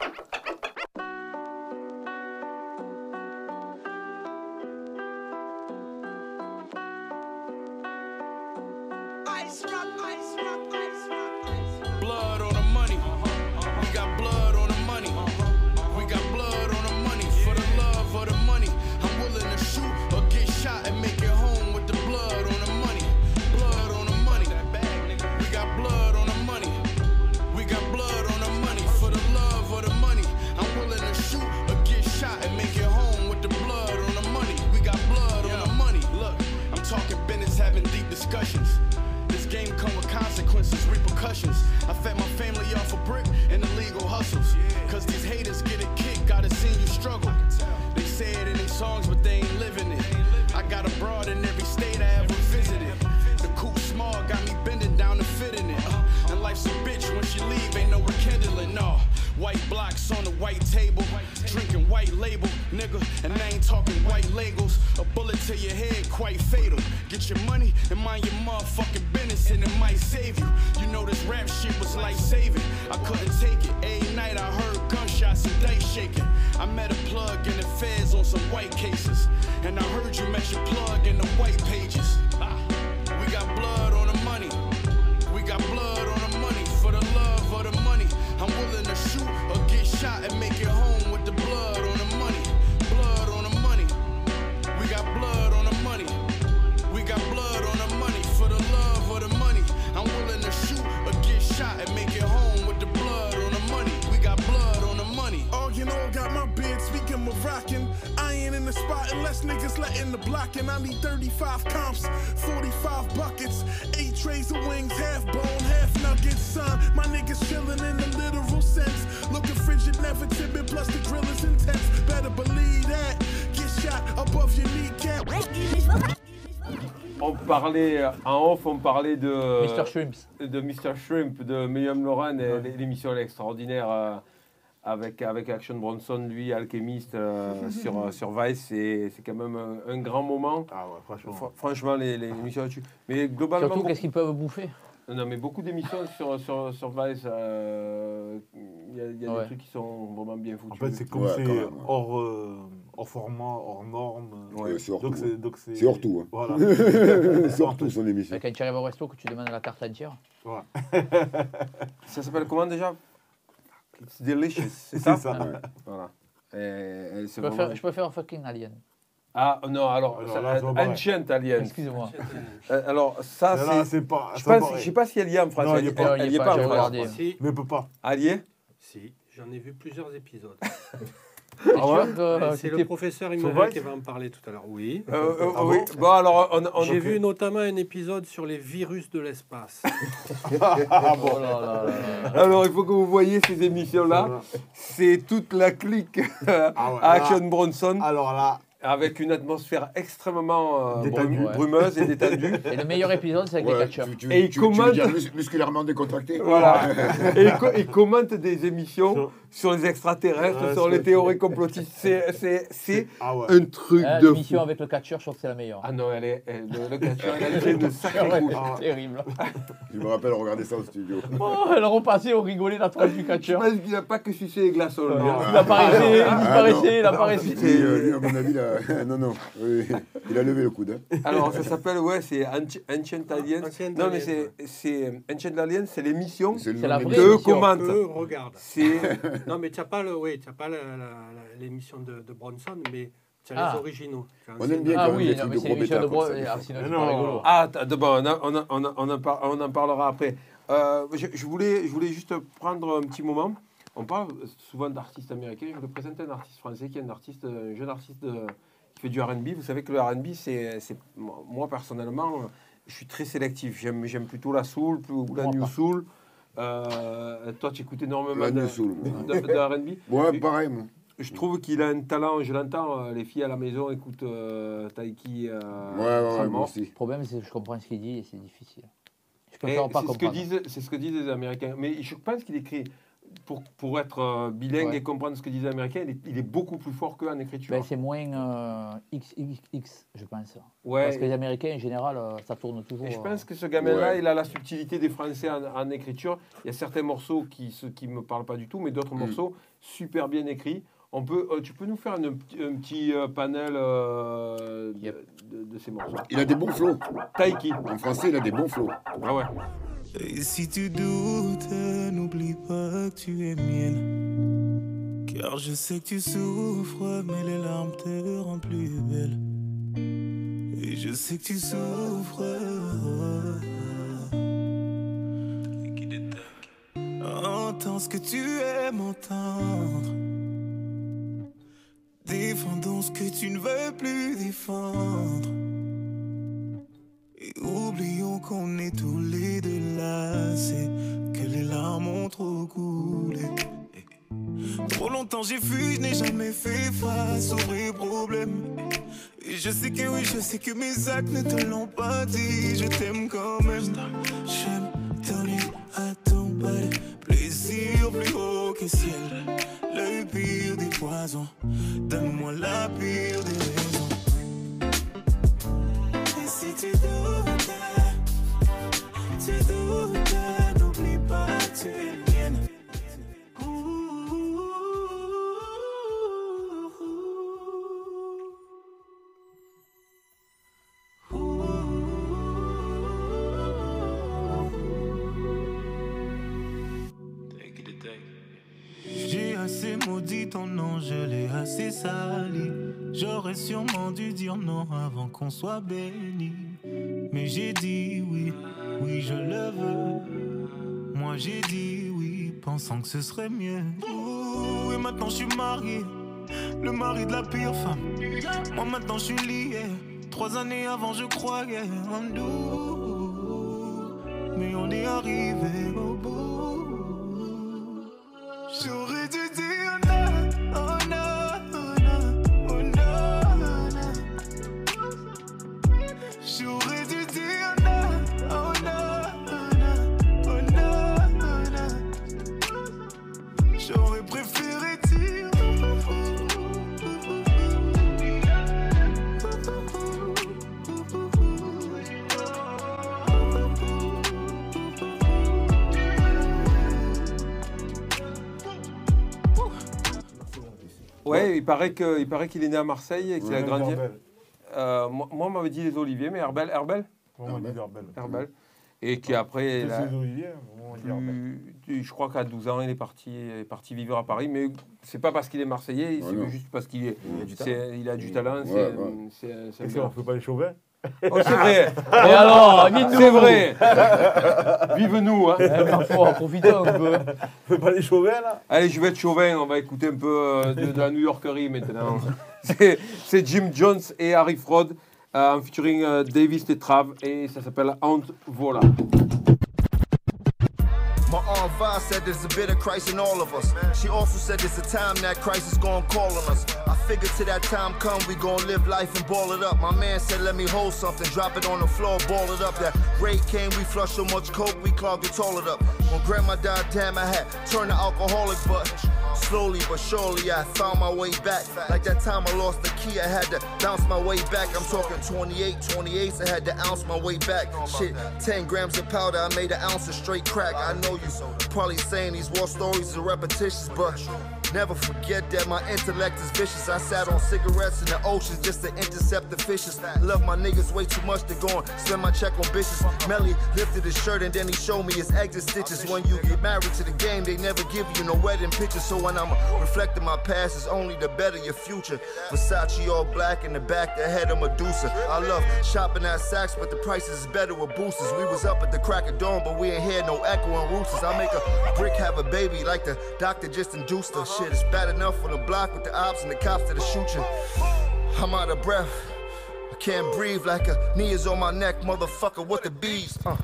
Letting the block in. I need 35 comps, 45 buckets, 8 trays of wings, half bone, half nuggets. Son, my niggas chillin' in the literal sense. Looking frigid, never timid, plus the drill is intense. Better believe that. Get shot above your kneecap. On parlait en off, on parlait de Mr. Shrimps. de Mr. Shrimp, de Myriam Lauren, et l'émission elle est extraordinaire euh, avec, avec Action Bronson, lui, alchimiste euh, sur, sur Vice, c'est c'est quand même un, un grand moment. Ah ouais, franchement. Fr- franchement, les, les émissions là-dessus. Mais globalement, Surtout, qu'est-ce qu'ils peuvent bouffer? Non, mais beaucoup d'émissions sur, sur, sur Vice, euh, il y a, il y a Ouais. des trucs qui sont vraiment bien En foutus. fait, c'est comme Ouais, c'est hors, euh, hors format, hors norme. Ouais, c'est hors donc tout, c'est hein. hors tout. hein. Voilà. c'est hors tout son émission. Quand tu arrives au resto, que tu demandes la tarte entière. Ça s'appelle comment déjà? It's delicious, c'est ça, ça. Ouais. Voilà. Et- et Je peux, vraiment- je fucking alien. Ah non, alors, Alors ça- là. Ancient Alien. Excusez-moi. Euh, Alors ça, c'est... Je je sais pas si elle y est en France. Non, elle il y est pas. elle Il y est pas pas, en. Si, Mais peut pas. Elle est si, j'en ai vu plusieurs épisodes. Ah ouais que c'est le professeur Vice qui va en parler tout à l'heure. Oui. Euh, euh, Ah oui. bon Bon, alors, on, on- J'ai vu notamment un épisode sur les virus de l'espace. Ah bon. Oh là là là là. Alors, il faut que vous voyez ces émissions-là. C'est toute la clique euh, Ah ouais, à là- Action Bronson Alors là, avec une atmosphère extrêmement euh, Détendue. brum- Ouais. brumeuse et détendue. Et le meilleur épisode, c'est avec Ouais, les tu, tu, Et il commente- musculairement décontracté Voilà. et il, co- commente des émissions Sur- les extraterrestres, sur les théories complotistes. C'est- C'est c'est ah ouais. un truc Ah, de L'émission avec le catcheur, je trouve que c'est la meilleure. Ah non, elle est, elle- le, le catcheur, elle a fait une sacrée Ouais, couche. Ah. c'est terrible. Je me rappelle regarder ça au studio. Oh, elle repassait, on rigolait la tronche du Je catcheur. pense qu'il n'a pas que sucé les glaçons. lui, hein. Il apparaissait, il Ah, disparaissait, il non. apparaissait. Euh, lui, à mon avis, là, non, non, oui, il a levé le coude. hein. Alors, ça s'appelle, ouais, c'est Anci- Ancient Aliens. Ancient non, mais c'est, c'est Ancient Aliens, c'est l'émission C'est que regardent. C'est Non, mais tu n'as pas, le, oui, pas l'émission de, de Bronson, mais tu as Ah. les originaux. As On aime bien Ah quand même oui, les trucs mais de c'est gros Bro. ça. Ah. Ah, t'as- d'abord, on, a- on, a- on, a- on, en par- on en parlera après. Euh, je, je voulais, je voulais juste prendre un petit moment. On parle souvent d'artistes américains. Je voulais présenter un artiste français qui est un artiste, un jeune artiste de- qui fait du RB. Vous savez que le RB, c'est, c'est- moi personnellement, je suis très sélectif. J'aime, j'aime plutôt la soul plus- ou la new pas. soul. Euh, toi, tu écoutes énormément de, new soul, moi. de- de RB. Ouais, pareil, moi. Je trouve qu'il a un talent, je l'entends, euh, les filles à la maison écoutent euh, Taiki. euh, Ouais, ouais, ouais, Tremor. moi aussi. Le problème, c'est que je comprends ce qu'il dit et c'est difficile. Je Et préfère pas C'est ce, que comprendre. disent, c'est ce que disent les Américains. Mais je pense qu'il écrit pour, pour être euh, bilingue Ouais. et comprendre ce que disent les Américains, il est, il est beaucoup plus fort qu'eux en écriture. Ben, c'est moins euh, XXX, je pense. Ouais. Parce que les Américains, en général, euh, ça tourne toujours. Et je euh, pense que ce gamin-là, Ouais. il a la subtilité des Français en, en écriture. Il y a certains morceaux qui ne qui me parlent pas du tout, mais d'autres Mm. morceaux super bien écrits. On peut, euh, tu peux nous faire un, petit- un petit euh, panel euh, de, de- de ces morceaux Il a des bons flots. Taiki. En français, il a des bons flots. Ah ouais. Et si tu doutes, n'oublie pas que tu es mienne. Car je sais que tu souffres, mais les larmes te rendent plus belle. Et je sais que tu souffres. Entends ce que tu aimes entendre. Défendons ce que tu ne veux plus défendre. Et oublions qu'on est tous les lassés, que les larmes ont trop coulé. Trop longtemps j'ai fui, je n'ai jamais fait face aux vrais problèmes. Et je sais que oui, je sais que mes actes ne te l'ont pas dit. Je t'aime quand même. J'aime ton lit à ton balai. Plaisir plus haut que ciel. Le pire des poisons. Donne-moi la pire des raisons. Et si tu doutes, tu doutes, tu es mienne. Assez maudit ton nom, je l'ai assez sali. J'aurais sûrement dû dire non avant qu'on soit béni. Mais j'ai dit oui, oui je le veux. Moi j'ai dit oui, pensant que ce serait mieux. Et maintenant je suis marié, le mari de la pire femme. Moi maintenant je suis lié. Trois années avant je croyais en nous. Mais on est arrivé au bout. J'aurais dû dire Ouais, il paraît que- il paraît qu'il est né à Marseille et qu'il a grandi. Euh, moi, moi, on m'avait dit les Oliviers, mais Herbel, Herbel Moi, on m'a dit Herbel. Herbel. Et qui après. Les Oliviers, on dit Herbel. plus- tu- je crois qu'à 12 ans, il est parti, il est parti vivre à Paris, mais c'est pas parce qu'il est Marseillais, c'est juste parce qu'il est, Il a du talent. il a du talent. Ouais, c'est- ouais. c'est- c'est un Est-ce qu'on mélange. ne fait pas les chauvins Oh, c'est vrai. Et alors, dites-nous. C'est vrai. Vive nous. Hein. Eh, profitons un peu. Pas les chauvins, là Allez, je vais être chauvin, on va écouter un peu euh, de, de la New Yorkerie maintenant. C'est c'est Jim Jones et Harry Fraud euh, en featuring euh, Davis Tetrav et ça s'appelle Ant Vola. My Aunt Vi said there's a bit of Christ in all of us. She also said there's a time that Christ is gonna call on us. I figured till that time come, we gonna live life and ball it up. My man said, let me hold something, drop it on the floor, ball it up. That raid came, we flushed so much coke, we clogged the toilet up. When grandma died, damn, I had turned to alcoholic, but slowly but surely I found my way back. Like that time I lost the key, I had to bounce my way back. I'm talking 28, 28, I had to ounce my way back. Shit, 10 grams of powder, I made an ounce of straight crack. I know you probably saying these war stories are repetitious, but never forget that my intellect is vicious. I sat on cigarettes in the ocean just to intercept the fishes. Love my niggas way too much to go and spend my check on bitches. Melly lifted his shirt and then he showed me his exit stitches. When you get married to the game, they never give you no wedding pictures. So when I'm reflecting my past, it's only the better your future. Versace all black in the back, the head of Medusa. I love shopping at Saks, but the prices is better with boosters. We was up at the crack of dawn, but we ain't had no echo and roosters. I make a brick have a baby like the doctor just induced her. Shit, it's bad enough on the block with the ops and the cops that are shoot you. I'm out of breath. I can't breathe like a knee is on my neck, motherfucker. What the bees? Uh.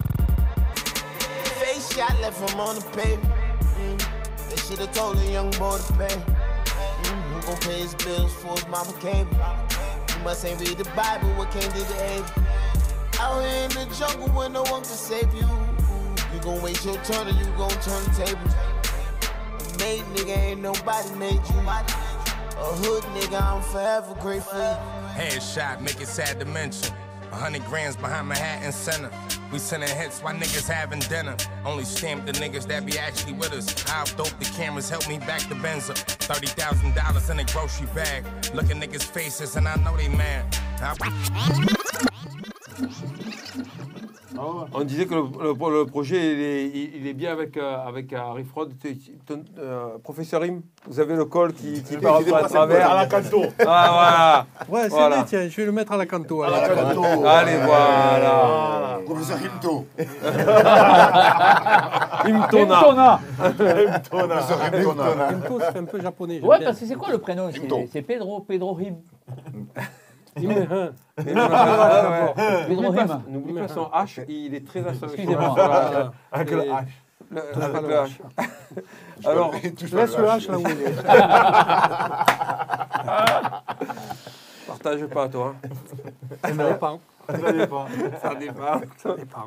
Face shot left him on the pavement. Mm. They should have told the young boy to pay. Mm. Who gon' pay his bills for his mama cable? You must ain't read the Bible, what came to the aid? Out here in the jungle where no one can save you. You gon' wait your turn or you gon' turn the tables. Made, nigga, ain't nobody made you. A hood nigga, I'm forever grateful. Headshot, make it sad to mention. A hundred grams behind Manhattan Center. We sending hits while niggas having dinner. Only stamp the niggas that be actually with us. How dope the cameras help me back the Benz up. Thirty thousand dollars in a grocery bag. Look at niggas' faces and I know they mad. I- On disait que le, le- le projet, il est, il- il est bien avec, euh, avec Harry Fraud. Euh, professeur Im, vous avez le col qui, qui part à travers. à la canto. Ah, voilà. Ouais, c'est Voilà. vrai, tiens, je vais le mettre à la canto. À la canto. Allez, voilà. Professeur Himto. Imtona. Professeur Himtona. Himto, c'est un peu japonais. Ouais, parce que c'est quoi le prénom? C'est Pedro, Pedro Him. Ah, N'oublie pas- son H, il est très associé. Excusez-moi. Avec le H. Le- pas le le H. H. Alors, Laisse le H là où il est. Partage pas, toi. Ça dépend. Ça dépend. Ça dépend. Ça dépend.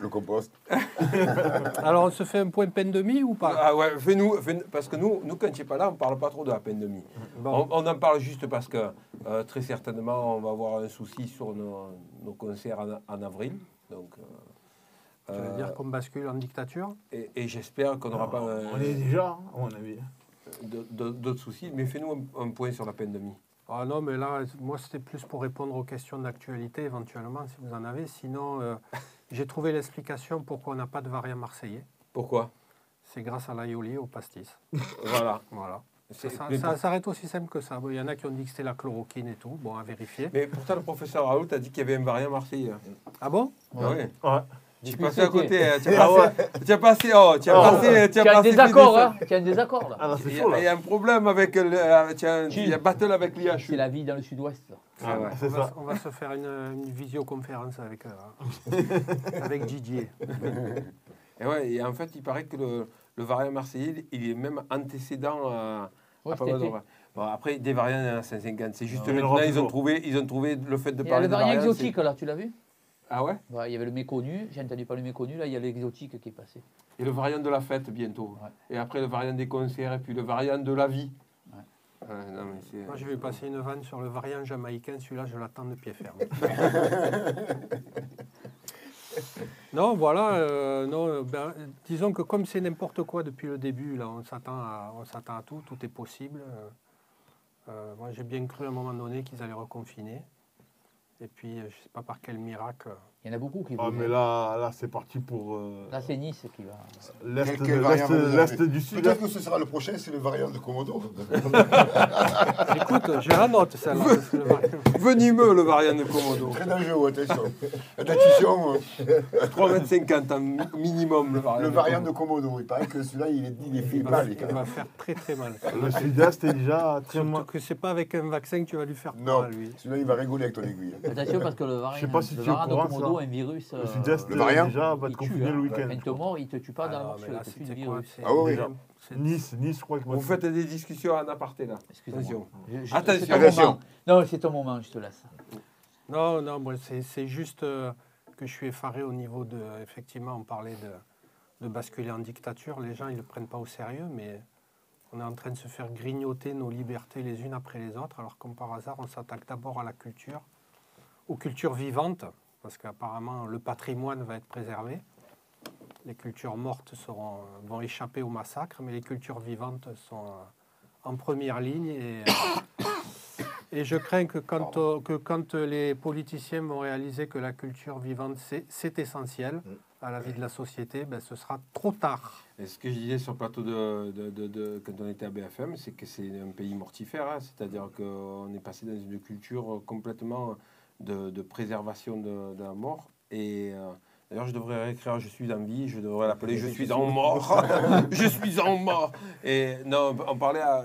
Le compost. Alors, on se fait un point peine de mie ou pas? Ah ouais, fais-nous, fais- parce que nous, nous, quand tu n'es pas là, on ne parle pas trop de la peine de mie. Bon. On, on en parle juste parce que euh, très certainement, on va avoir un souci sur nos, nos concerts en, en avril. Donc, euh, Ça veut euh, dire qu'on bascule en dictature? et, et j'espère qu'on n'aura pas euh, On est déjà, à mon avis. d'autres soucis. Mais fais-nous un, un point sur la peine de mie. Ah non, mais là, moi, c'était plus pour répondre aux questions d'actualité, éventuellement, si vous en avez. Sinon, euh, j'ai trouvé l'explication pourquoi on n'a pas de variant marseillais. Pourquoi? C'est grâce à l'aioli au pastis. Voilà. Voilà. Ça, s'arrête aussi simple que ça. Il y en a qui ont dit que c'était la chloroquine et tout. Bon, à vérifier. Mais pourtant, le professeur Raoult a dit qu'il y avait un variant marseillais. Ah bon? Ah ouais. Tu es Depuis passé à côté. hein, Tu as Ah passé, tu as passé, oh, tu as Ah passé, tu as Tu as un passé désaccord, hein Tu as un désaccord, là. Ah non, c'est Il y, chaud a, il y là. a un problème avec le. euh, il y a battle avec l'IHU. C'est la vie dans le sud-ouest. là. Ah ouais. on, C'est va, ça. on va se faire une, une visioconférence avec, euh, avec Didier. Et, ouais, et en fait, il paraît que le, le variant marseillais, il est même antécédent à. Ouais, à pas cet mal de été. variants. Bon, après, des variants, il y en a 150. C'est juste Ah, en maintenant, ils ont, trouvé, ils ont trouvé le fait de Il y a parler le de variant variants, exotique, là, tu l'as vu? c'est- Ah ouais? Ouais, Il y avait le méconnu, j'ai entendu parler du méconnu, là, il y a l'exotique qui est passé. Et le variant de la fête bientôt. Ouais. Et après, le variant des concerts, et puis le variant de la vie. Ouais. Ouais, non, mais c'est- Moi, je vais passer une vanne sur le variant jamaïcain. Celui-là, je l'attends de pied ferme. non, voilà. euh, non, ben, disons que comme c'est n'importe quoi depuis le début, là, on s'attend à, on s'attend à tout. Tout est possible. Euh, euh, moi, j'ai bien cru à un moment donné qu'ils allaient reconfiner. Et puis, euh, je ne sais pas par quel miracle. Il y en a beaucoup qui Ah, voulaient. mais là, là c'est parti pour euh, Là, c'est Nice qui va. l'est du sud. Peut-être que ce sera le prochain, c'est le variant de Komodo. Écoute, j'ai la note, celle-là. Venimeux, le variant de Komodo. Très dangereux, attention. Attention, euh, 3,50 m mi- minimum, le variant. le variant de Komodo. Il paraît que celui-là, il est, il est fait il, va, mal. il va faire très très mal. Le sud-est est déjà très mal. que c'est pas avec un vaccin que tu vas lui faire Non, mal, lui. celui-là, il va rigoler avec ton aiguille. Attention parce que le variant, Je sais pas si de Komodo, un virus. Le euh, sud-est Le euh, variant déjà va il te confiner hein. le week-end. Il te tue pas Ah dans la il te tue virus. Ah oui, Nice, Nice, je crois que Vous faites des discussions en aparté, là. Excuse-moi. Attention. Je- Attention. Non, c'est ton moment, je te laisse. Non, non, moi, c'est c'est juste euh, que je suis effaré au niveau de. Effectivement, on parlait de, de basculer en dictature. Les gens, ils ne le prennent pas au sérieux, mais on est en train de se faire grignoter nos libertés les unes après les autres, alors comme par hasard, on s'attaque d'abord à la culture, aux cultures vivantes, parce qu'apparemment, le patrimoine va être préservé. Les cultures mortes seront, vont échapper au massacre, mais les cultures vivantes sont euh, en première ligne. Et, euh, et je crains que quand, euh, que quand les politiciens vont réaliser que la culture vivante, c'est- c'est essentiel à la vie de la société, ben, ce sera trop tard. Et ce que je disais sur le plateau de, de- de- de- quand on était à BFM, c'est que c'est un pays mortifère. hein. C'est-à-dire qu'on est passé dans une culture complètement de, de préservation de, de la mort. Et euh, d'ailleurs, je devrais réécrire Je suis en vie, je devrais l'appeler Je suis en mort. je suis en mort. Et non, on parlait à.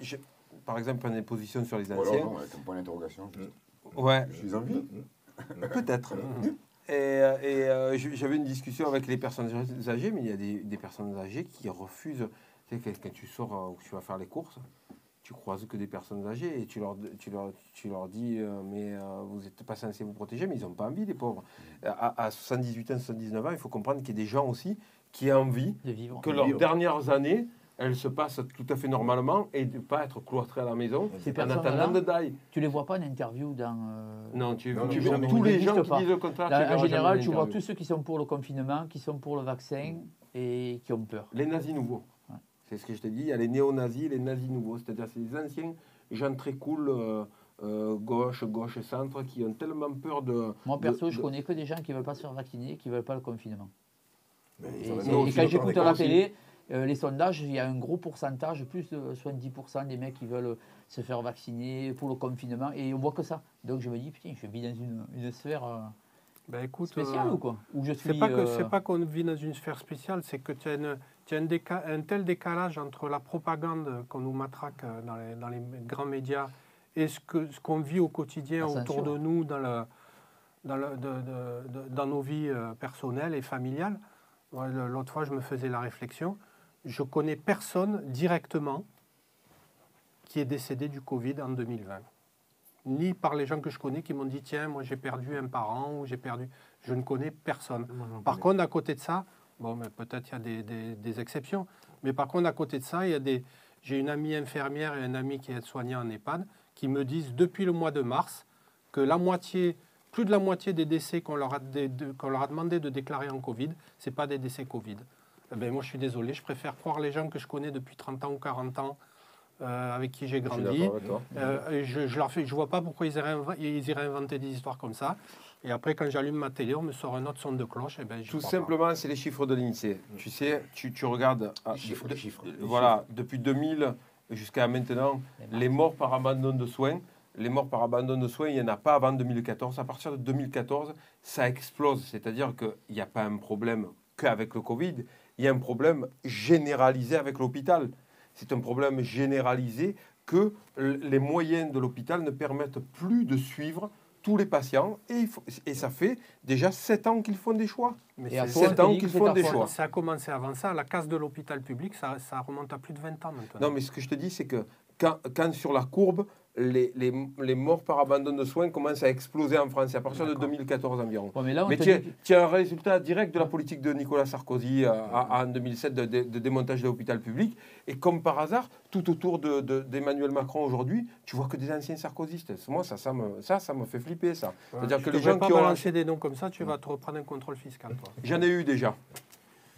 je- par exemple, prendre des positions sur les anciens. non, un point d'interrogation. Ouais, Je suis en vie. Peut-être. Et, euh, euh, j'avais une discussion avec les personnes âgées, mais il y a des, des personnes âgées qui refusent. Tu sais, quand, tu sors euh, ou que tu vas faire les courses, tu croises que des personnes âgées et tu leur, tu leur, tu leur dis euh, Mais euh, vous n'êtes pas censé vous protéger, mais ils n'ont pas envie, les pauvres. À, à 78 ans, 79 ans, il faut comprendre qu'il y a des gens aussi qui ont envie De vivre. que leurs dernières années elle se passe tout à fait normalement et de ne pas être cloîtrée à la maison Ces en attendant de die. Tu les vois pas en interview dans. euh, Non, tu, dans tu les vois tous les gens qui pas. disent le contraire. Là, tu en général, tu vois tous ceux qui sont pour le confinement, qui sont pour le vaccin et qui ont peur. Les nazis nouveaux. C'est ce que je t'ai dit. Il y a les néo-nazis et les nazis nouveaux. C'est-à-dire c'est des anciens gens très cool, euh, euh, gauche, gauche, centre, qui ont tellement peur de. Moi, de- perso, je de- connais que des gens qui ne veulent pas se faire vacciner, qui ne veulent pas le confinement. Mais Et, quand j'écoute à la télé, euh, les sondages, il y a un gros pourcentage, plus de 70% des mecs qui veulent se faire vacciner pour le confinement, et on voit que ça. Donc je me dis, putain, je vis dans une, une sphère euh, Ben, écoute, spéciale euh, ou quoi? Où je C'est suis. pas que euh, c'est pas qu'on vit dans une sphère spéciale, c'est que tu as, une- as un, déca- un tel décalage entre la propagande qu'on nous matraque euh, dans les, dans les grands médias et ce que ce qu'on vit au quotidien La autour de nous dans le dans, le- de- de- de- dans nos vies euh, personnelles et familiales. L'autre fois, je me faisais la réflexion. Je connais personne directement qui est décédé du Covid en 2020 ni par les gens que je connais qui m'ont dit tiens moi j'ai perdu un parent ou j'ai perdu je ne connais personne. Par contre à côté de ça bon mais peut-être il y a des, des- des exceptions mais par contre à côté de ça il y a des j'ai une amie infirmière et un ami qui est soignant en EHPAD qui me disent depuis le mois de mars que la moitié plus de la moitié des décès qu'on leur dé- leur a demandé de déclarer en Covid c'est pas des décès Covid Eh ben, moi je suis désolé je préfère croire les gens que je connais depuis 30 ans ou 40 ans euh, avec qui j'ai Je grandi. Euh, je, je leur fais, je vois pas pourquoi ils iraient, ils iraient inventer des histoires comme ça. Et après, quand j'allume ma télé, on me sort un autre son de cloche. Et ben, Tout simplement, c'est les chiffres de l'INSEE. Tu sais, tu, tu regardes. ah, chiffres, de- les chiffres, de- les voilà, depuis 2000 jusqu'à maintenant, les morts par abandon de soins, les morts par abandon de soins, il n'y en a pas avant 2014. À partir de 2014, ça explose. C'est-à-dire qu'il n'y a pas un problème qu'avec le Covid, il y a un problème généralisé avec l'hôpital. C'est un problème généralisé que les moyens de l'hôpital ne permettent plus de suivre tous les patients. Et, il faut- et ça fait déjà 7 ans qu'ils font des choix. Mais c'est c'est- 7 ans qu'ils font des choix. Ça a commencé avant ça. La casse de l'hôpital public, ça, ça remonte à plus de 20 ans maintenant. Non, mais ce que je te dis, c'est que quand, quand sur la courbe, les, les, les morts par abandon de soins commencent à exploser en France, à partir de 2014 environ. Ouais, mais tu as, dit- tu as un résultat direct de la politique de Nicolas Sarkozy euh, en 2007 de, de- de démontage de l'hôpital public. Et comme par hasard, tout autour de- de- d'Emmanuel Macron aujourd'hui, tu vois que des anciens sarkozystes. Moi, ça, ça, me, ça, ça me fait flipper, ça. C'est-à-dire Tu que les gens qui ont... balancer des noms comme ça, tu vas te reprendre un contrôle fiscal. Toi. J'en ai eu déjà.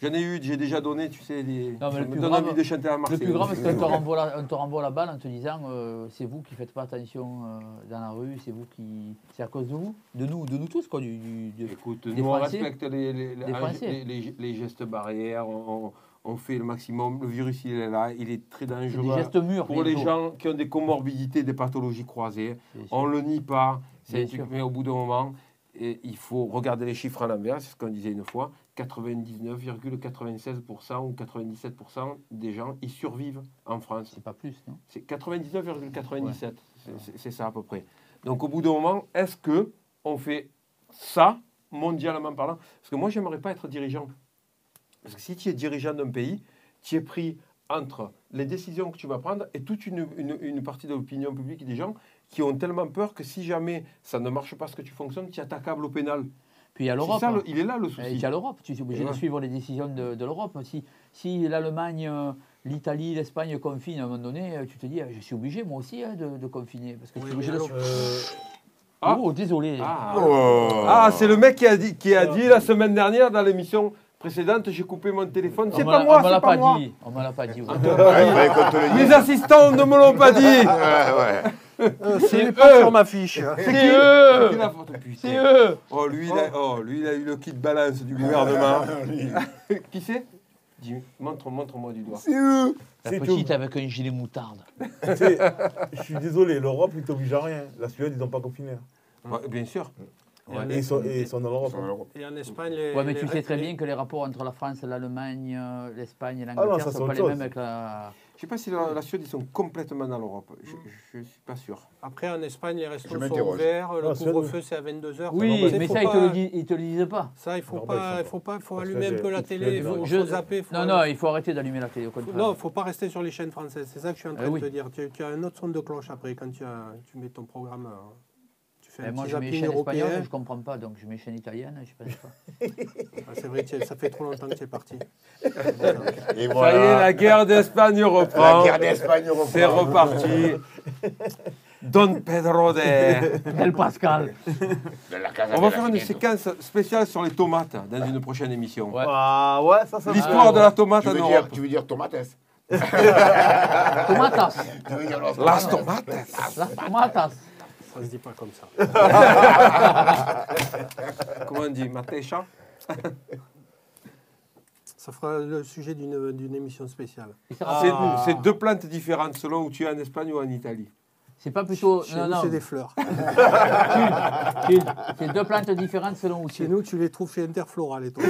J'en ai eu, j'ai déjà donné, tu sais, des... Non, ça le me plus donne grave- envie de chanter à Le Marseille. plus grave, c'est qu'on te, renvoie la- on te renvoie la balle en te disant euh, c'est vous qui faites pas attention euh, dans la rue, c'est vous qui. C'est à cause de vous, de nous, de nous tous, quoi. Du, du- de- Écoute, des nous, on respecte les, les- Des les- Français. les- les- les gestes barrières, on, on- on fait le maximum. Le virus, il est là, il est très dangereux. des gestes mûrs, Pour les gens qui ont des comorbidités, des pathologies croisées, on ne le nie pas. C'est Bien un truc, sûr. mais au bout d'un moment, et il faut regarder les chiffres à l'envers, c'est ce qu'on disait une fois 99,96% ou 97% des gens, ils survivent en France. C'est pas plus, non? C'est 99,97. C'est- c'est- C'est ça à peu près. Donc au bout d'un moment, est-ce que on fait ça mondialement parlant? Parce que moi, j'aimerais pas être dirigeant. Parce que si tu es dirigeant d'un pays, tu es pris entre les décisions que tu vas prendre et toute une, une- une partie de l'opinion publique des gens qui ont tellement peur que si jamais ça ne marche pas ce que tu fonctionnes, tu es attaquable au pénal. Puis il y a C'est l'Europe. hein. il est là le Et souci. Il y a l'Europe, tu es obligé Ouais. de suivre les décisions de, de l'Europe. Si, si l'Allemagne, euh, l'Italie, l'Espagne confinent à un moment donné, euh, tu te dis, ah, je suis obligé moi aussi hein, de, de confiner. Parce que tu es obligé de. Ah. Oh, désolé. Ah, Oh. Ah, c'est le mec qui a dit, qui a dit la semaine dernière dans l'émission précédente, j'ai coupé mon téléphone. On C'est pas moi, c'est pas, pas moi. dit. On me l'a pas dit. ouais. Il. Mes assistants ne me l'ont pas dit. Ouais, ouais. C'est pas sur ma fiche. C'est eux. eux. C'est eux. Oh lui, il a, oh, lui, il a eu le kit balance du gouvernement. qui c'est? Dis, montre, montre-moi du doigt. C'est eux La C'est petite tout. avec un gilet moutarde. Je suis désolé, l'Europe, ils t'obligent à rien. La Suède, ils n'ont pas confiné. Bien sûr. Et ils sont, et ils sont en Europe. Et en Espagne, les, Ouais, mais les- tu sais très bien que les rapports entre la France, l'Allemagne, euh, l'Espagne et non, l'Angleterre ça, ne sont pas les mêmes avec la. Je sais pas si la, la Suède, ils sont complètement dans l'Europe. Je ne suis pas sûr. Après, en Espagne, les restos Je sont ouverts, le Ah, couvre-feu, c'est à 22h. Oui, mais ça, ils te le disent, ils te le disent pas. Ça, il faut Non, pas, il faut pas, il faut allumer un peu la télé, il faut, non. faut zapper. faut- Non, non, il faut arrêter d'allumer la télé, au contraire. Non, il faut pas rester sur les chaînes françaises. C'est ça que je suis en train Eh oui. de te dire. Tu, tu as un autre son de cloche après quand tu, as- tu mets ton programme. Tu fais Mais un moi, petit je mets chaîne espagnole, je comprends pas, donc je mets chaîne italienne, je pense pas. Ah, c'est vrai, tu- ça fait trop longtemps que tu es parti. Et Ça y est, voilà. la guerre d'Espagne reprend. La guerre d'Espagne reprend. C'est reparti. Don Pedro de... El Pascal. De la Casa On de va la faire une séquence spéciale sur les tomates dans une prochaine émission. Ah ouais, ça, ça L'histoire de la tomate Tu en veux Europe. dire, tu veux dire tomates Tomatas. Las tomates tomates. Las tomatas. Ça se dit pas comme ça. Comment on dit Matecha Ça fera le sujet d'une d'une émission spéciale. C'est Ah. c'est deux plantes différentes selon où tu es en Espagne ou en Italie? C'est pas plutôt. Chez non, nous, non. c'est des fleurs. C'est deux plantes différentes selon où tu Chez es. nous, tu les trouves chez Interflora, les con.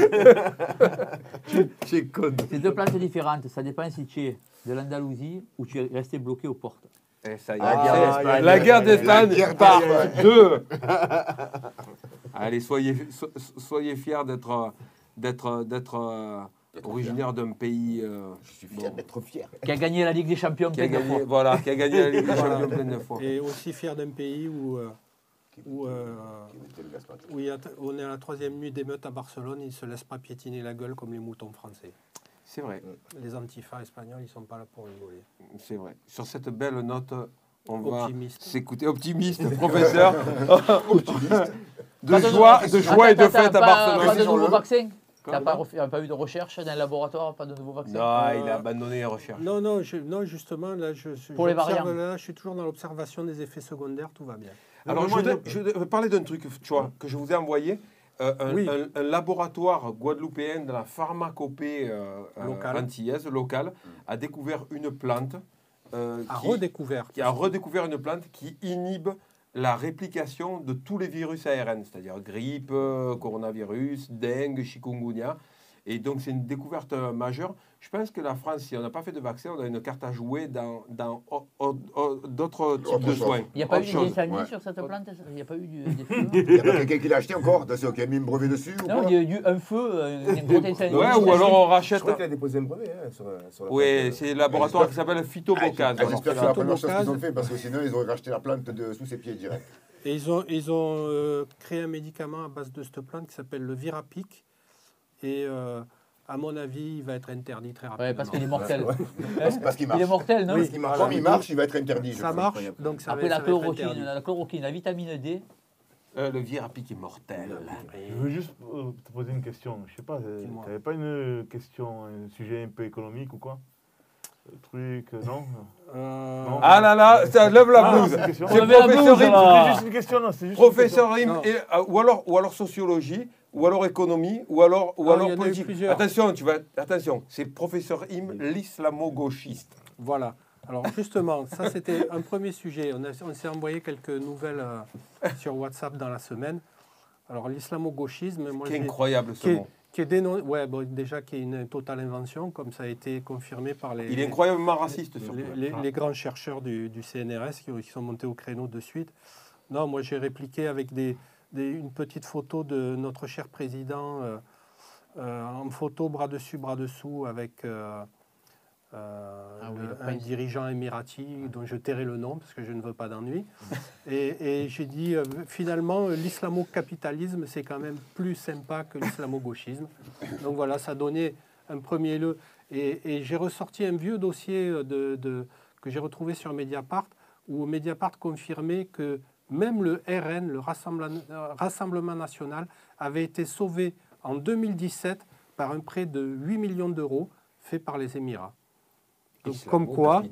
C'est deux plantes différentes. Ça dépend si tu es de l'Andalousie ou tu es resté bloqué aux portes. Eh, ça y est. La guerre d'Espagne. la guerre La d'Espagne guerre par deux. Allez, soyez, so- soyez fiers d'être d'être d'être originaire d'un pays euh, Je suis fier d'être fier. Qui a gagné la Ligue des Champions plein de fois. voilà qui a gagné la Ligue des Voilà. Champions plein de fois. Et aussi fier d'un pays où, euh, où, euh, où il y a- on est à la troisième nuit d'émeute à Barcelone, ils ne se laissent pas piétiner la gueule comme les moutons français. C'est vrai, Les antifas espagnols, ils ne sont pas là pour rigoler. c'est vrai. Sur cette belle note, on va Optimiste. s'écouter optimiste, professeur. de Pas joie, nouveau- de joie et de fête à pas- Barcelone. Pas de nouveau vaccin T'as pas, pas eu de recherche dans le laboratoire Pas de nouveau vaccin Non, il a abandonné les recherches. Non, non, je- non justement, là, je, je- Pour les. Là, je suis toujours dans l'observation des effets secondaires, tout va bien. Alors, je je voudrais parler d'un truc, tu vois, que je vous ai envoyé. Euh, un, Oui. un- un laboratoire guadeloupéen de la pharmacopée euh, euh, Locale. antillaise, locale, a découvert une plante. euh, A qui, redécouvert. qui a redécouvert une plante qui inhibe la réplication de tous les virus ARN, c'est-à-dire grippe, coronavirus, dengue, chikungunya. Et donc, c'est une découverte euh, majeure. Je pense que la France, si on n'a pas fait de vaccin, on a une carte à jouer dans, dans d'autres types de soins. Il n'y a pas eu Autre de chose. dessin ouais. sur cette plante Il n'y a pas eu du, des feux Il n'y a pas quelqu'un qui l'a acheté encore qui a mis un brevet dessus ou Non, il y a eu un feu, euh, un gros incendie. Ouais, ou alors on Je rachète. crois qu'il a déposé un brevet hein, sur, sur la Oui, c'est le laboratoire qui s'appelle Phytobocase. Ah, J'espère que c'est la première chose qu'ils ont fait parce que sinon ils auraient racheté la plante de sous ses pieds direct. Et ils ont, ils ont euh, créé un médicament à base de cette plante qui s'appelle le Virapic. Et euh, à mon avis, il va être interdit très rapidement. Ouais, parce qu'il est mortel. Parce, parce qu'il Il marche. est mortel, non Parce qu'il marche. Comme il marche, il va être interdit. je Ça crois. marche, donc ça Après va, la ça va être chloroquine, la chloroquine, la vitamine D. euh, le Virapic est mortel. Je veux juste euh, te poser une question. Je sais pas, tu n'avais pas une question, un sujet un peu économique ou quoi? Un truc, euh, non? Euh, Non. Ah là là, ça lève la Ah, blouse. c'est une question. C'est Levez la professeur Im. C'était juste une question, non C'est juste professeur Im, Non. et, ou, alors, ou alors sociologie, ou alors économie, ou alors, ou Ah, alors politique. Attention, tu vas, attention, c'est professeur Im, l'islamo-gauchiste. Voilà. Alors justement, ça c'était un premier sujet. On, s'est envoyé quelques nouvelles euh, sur WhatsApp dans la semaine. Alors l'islamo-gauchisme, moi, Qui est incroyable ce qui est, mot. qui est dénon- ouais, bon, déjà qui est une totale invention, comme ça a été confirmé par les, Il est incroyablement raciste surtout. les, les- les grands chercheurs du, du CNRS qui, qui sont montés au créneau de suite. Non, moi j'ai répliqué avec des, des- une petite photo de notre cher président euh, euh, en photo bras dessus, bras dessous avec euh, Ah oui, le- le un dirigeant émirati dont je tairai le nom parce que je ne veux pas d'ennui. et et j'ai dit finalement l'islamo-capitalisme c'est quand même plus sympa que l'islamo-gauchisme. Donc voilà, ça donnait un premier lieu. Et, et j'ai ressorti un vieux dossier de, de- que j'ai retrouvé sur Mediapart, où Mediapart confirmait que même le RN, le Rassemblement, national, avait été sauvé en 2017 par un prêt de 8 millions d'euros fait par les Émirats. Donc, comme quoi,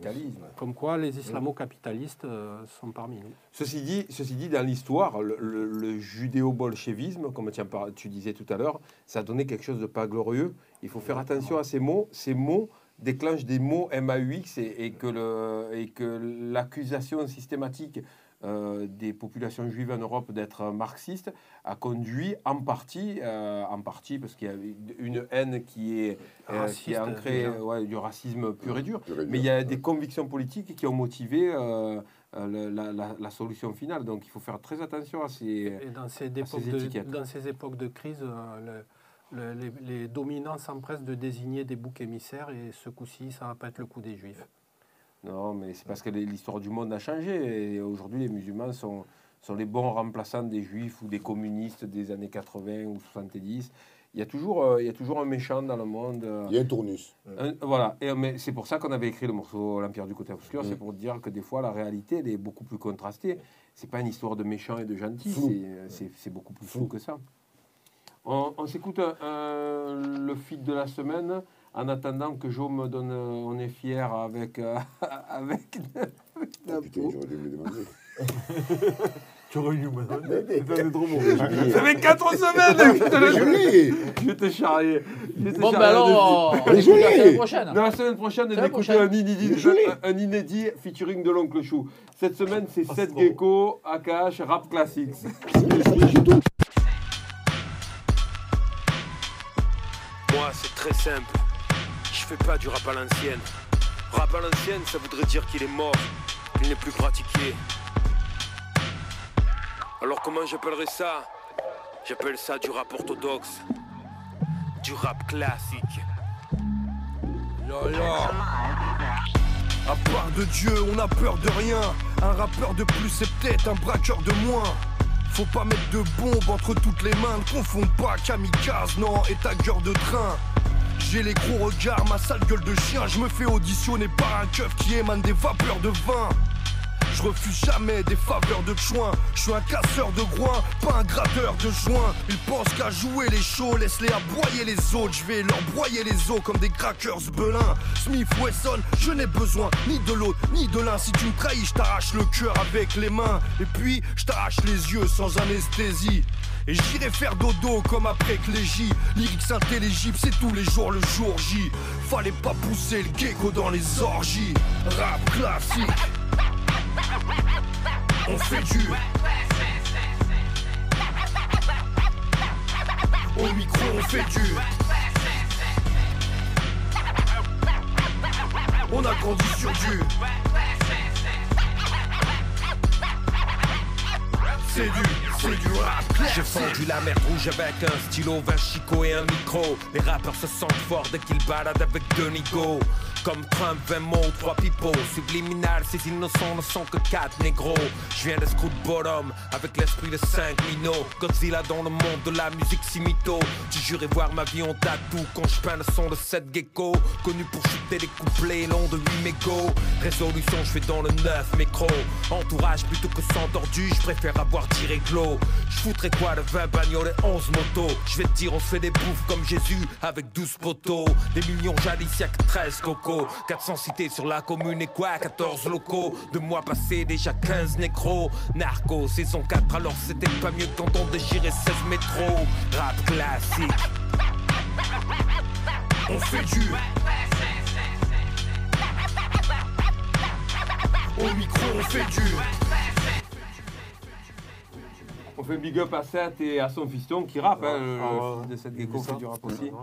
comme quoi les islamo-capitalistes euh, sont parmi nous. Ceci dit, ceci dit, dans l'histoire, le, le- le judéo-bolchevisme, comme tu, disais tout à l'heure, ça a donné quelque chose de pas glorieux. Il faut faire attention à ces mots. Ces mots déclenchent des mots MAUX et que l'accusation systématique euh, des populations juives en Europe d'être marxistes a conduit en partie, euh, en partie parce qu'il y a une haine qui est, euh, qui est Raciste, ancrée, ouais, du racisme pur et dur. Pur et dur. Mais il y a des convictions politiques qui ont motivé la, la- la solution finale. Donc il faut faire très attention à ces. Et dans ces, ces époques de, étiquettes. dans ces époques de crise, euh, le- le- les, les dominants s'empressent de désigner des boucs émissaires et ce coup-ci, ça va pas être le coup des juifs. Non, mais c'est parce que l'histoire du monde a changé. Et aujourd'hui, les musulmans sont, sont les bons remplaçants des juifs ou des communistes des années 80 ou 70. Il y a toujours, euh, il y a toujours un méchant dans le monde. euh, Il y a un tournus. un- voilà, et, mais c'est pour ça qu'on avait écrit le morceau L'Empire du côté obscur, Mm. c'est pour dire que des fois la réalité elle est beaucoup plus contrastée. C'est pas une histoire de méchants et de gentils, Flou. c'est- beaucoup plus flou que ça. On, on s'écoute euh, le feed de la semaine en attendant que Jo me donne euh, On est fier avec. euh, avec, avec Ah, putain, j'aurais dû me demander. Tu aurais dû me demander. Ça, trop fait 4 semaines que je te le Je l'ai. Je vais te charrier. Je vais te Bon, ben alors, on la semaine prochaine. Non, la semaine prochaine, on écoute un inédit, un, un inédit featuring de l'oncle Chou. Cette semaine, c'est Seth Gecko, AKH, Rap Classics. Moi, c'est très simple. Je fais pas du rap à l'ancienne. Rap à l'ancienne, ça voudrait dire qu'il est mort, qu'il n'est plus pratiqué. Alors comment j'appellerais ça? J'appelle ça du rap orthodoxe. Du rap classique. À part de Dieu, on a peur de rien. Un rappeur de plus, c'est peut-être un braqueur de moins. Faut pas mettre de bombes entre toutes les mains. Ne confonds pas kamikaze, non, et ta gueule de train. J'ai les gros regards, ma sale gueule de chien. Je me fais auditionner par un keuf qui émane des vapeurs de vin. Je refuse jamais des faveurs de chouin. Je suis un casseur de groin, pas un gratteur de joint. Ils pensent qu'à jouer les chauds, laisse-les aboyer les autres. Je vais leur broyer les os comme des crackers belins. Smith Wesson, je n'ai besoin ni de l'autre, ni de l'un. Si tu me trahis, je t'arrache le cœur avec les mains. Et puis, je t'arrache les yeux sans anesthésie. Et j'irai faire dodo comme après Clégie. Lyrics intelligibles, c'est tous les jours le jour J. Fallait pas pousser le gecko dans les orgies. Rap classique. On fait du Au micro on fait du On a grandi sur du C'est du, c'est du rap J'ai fondu la mer rouge avec un stylo, 20 chicots et un micro. Les rappeurs se sentent forts dès qu'ils baladent avec deux. Comme Trump, 20 mots, 3 pipeaux. Subliminal, ces innocents ne sont que 4 négros. Je viens de Scoot Bottom avec l'esprit de 5 minots. Godzilla dans le monde de la musique simito. Tu jurais voir ma vie en tatou quand je peins le son de 7 gecko. Connu pour chuter des couplets longs de 8 mégots. Résolution, je fais dans le 9 mécro. Entourage plutôt que sans tordu, je préfère avoir tiré glow. Je foutrais quoi de 20 bagnoles et 11 motos? Je vais te dire, on se fait des bouffes comme Jésus avec 12 poteaux. Des millions jadis, y'a que 13 cocos. 400 cités sur la commune et quoi? 14 locaux. Deux mois passés, déjà 15 nécros. Narco, saison 4, alors c'était pas mieux quand on déchirait 16 métros. Rap classique. On fait du Au micro on fait du On fait big up à Seth et à son fiston qui rappe, hein, le- Ah fils de Seth Il Gecko fait ça. du rap aussi. ouais, ouais.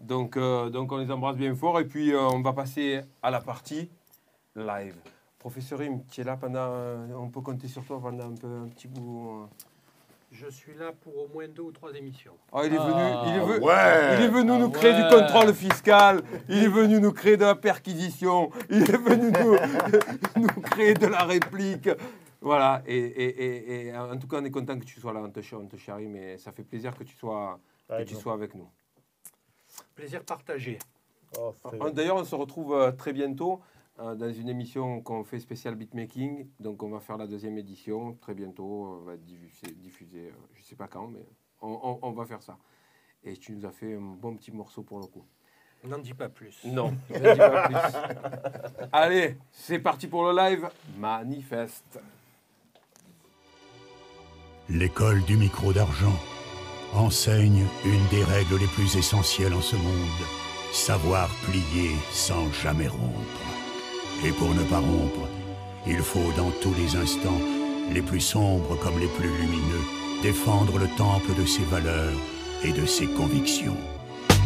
Donc, euh, donc on les embrasse bien fort et puis euh, on va passer à la partie live. Professeur Im, tu es là pendant. euh, On peut compter sur toi pendant un, peu, un petit bout. Je suis là pour au moins deux ou trois émissions. Ah, il est venu, il est venu, ouais. il est venu Ah nous créer ouais. du contrôle fiscal, il est venu nous créer de la perquisition, il est venu nous, nous créer de la réplique. Voilà, et, et, et, et en tout cas, on est content que tu sois là, on te, on te charrie, mais ça fait plaisir que tu sois, que Avec tu nous. sois avec nous. Plaisir partagé. Oh, Ah, D'ailleurs, on se retrouve euh, très bientôt euh, dans une émission qu'on fait spécial beatmaking. Donc, on va faire la deuxième édition très bientôt. On va être diffusé, diffusé, euh, je ne sais pas quand, mais on, on- on va faire ça. Et tu nous as fait un bon petit morceau pour le coup. N'en dis pas plus. Non, je ne dis pas plus. Allez, c'est parti pour le live. Manifeste. L'école du micro d'argent enseigne une des règles les plus essentielles en ce monde, savoir plier sans jamais rompre. Et pour ne pas rompre, il faut dans tous les instants, les plus sombres comme les plus lumineux, défendre le temple de ses valeurs et de ses convictions.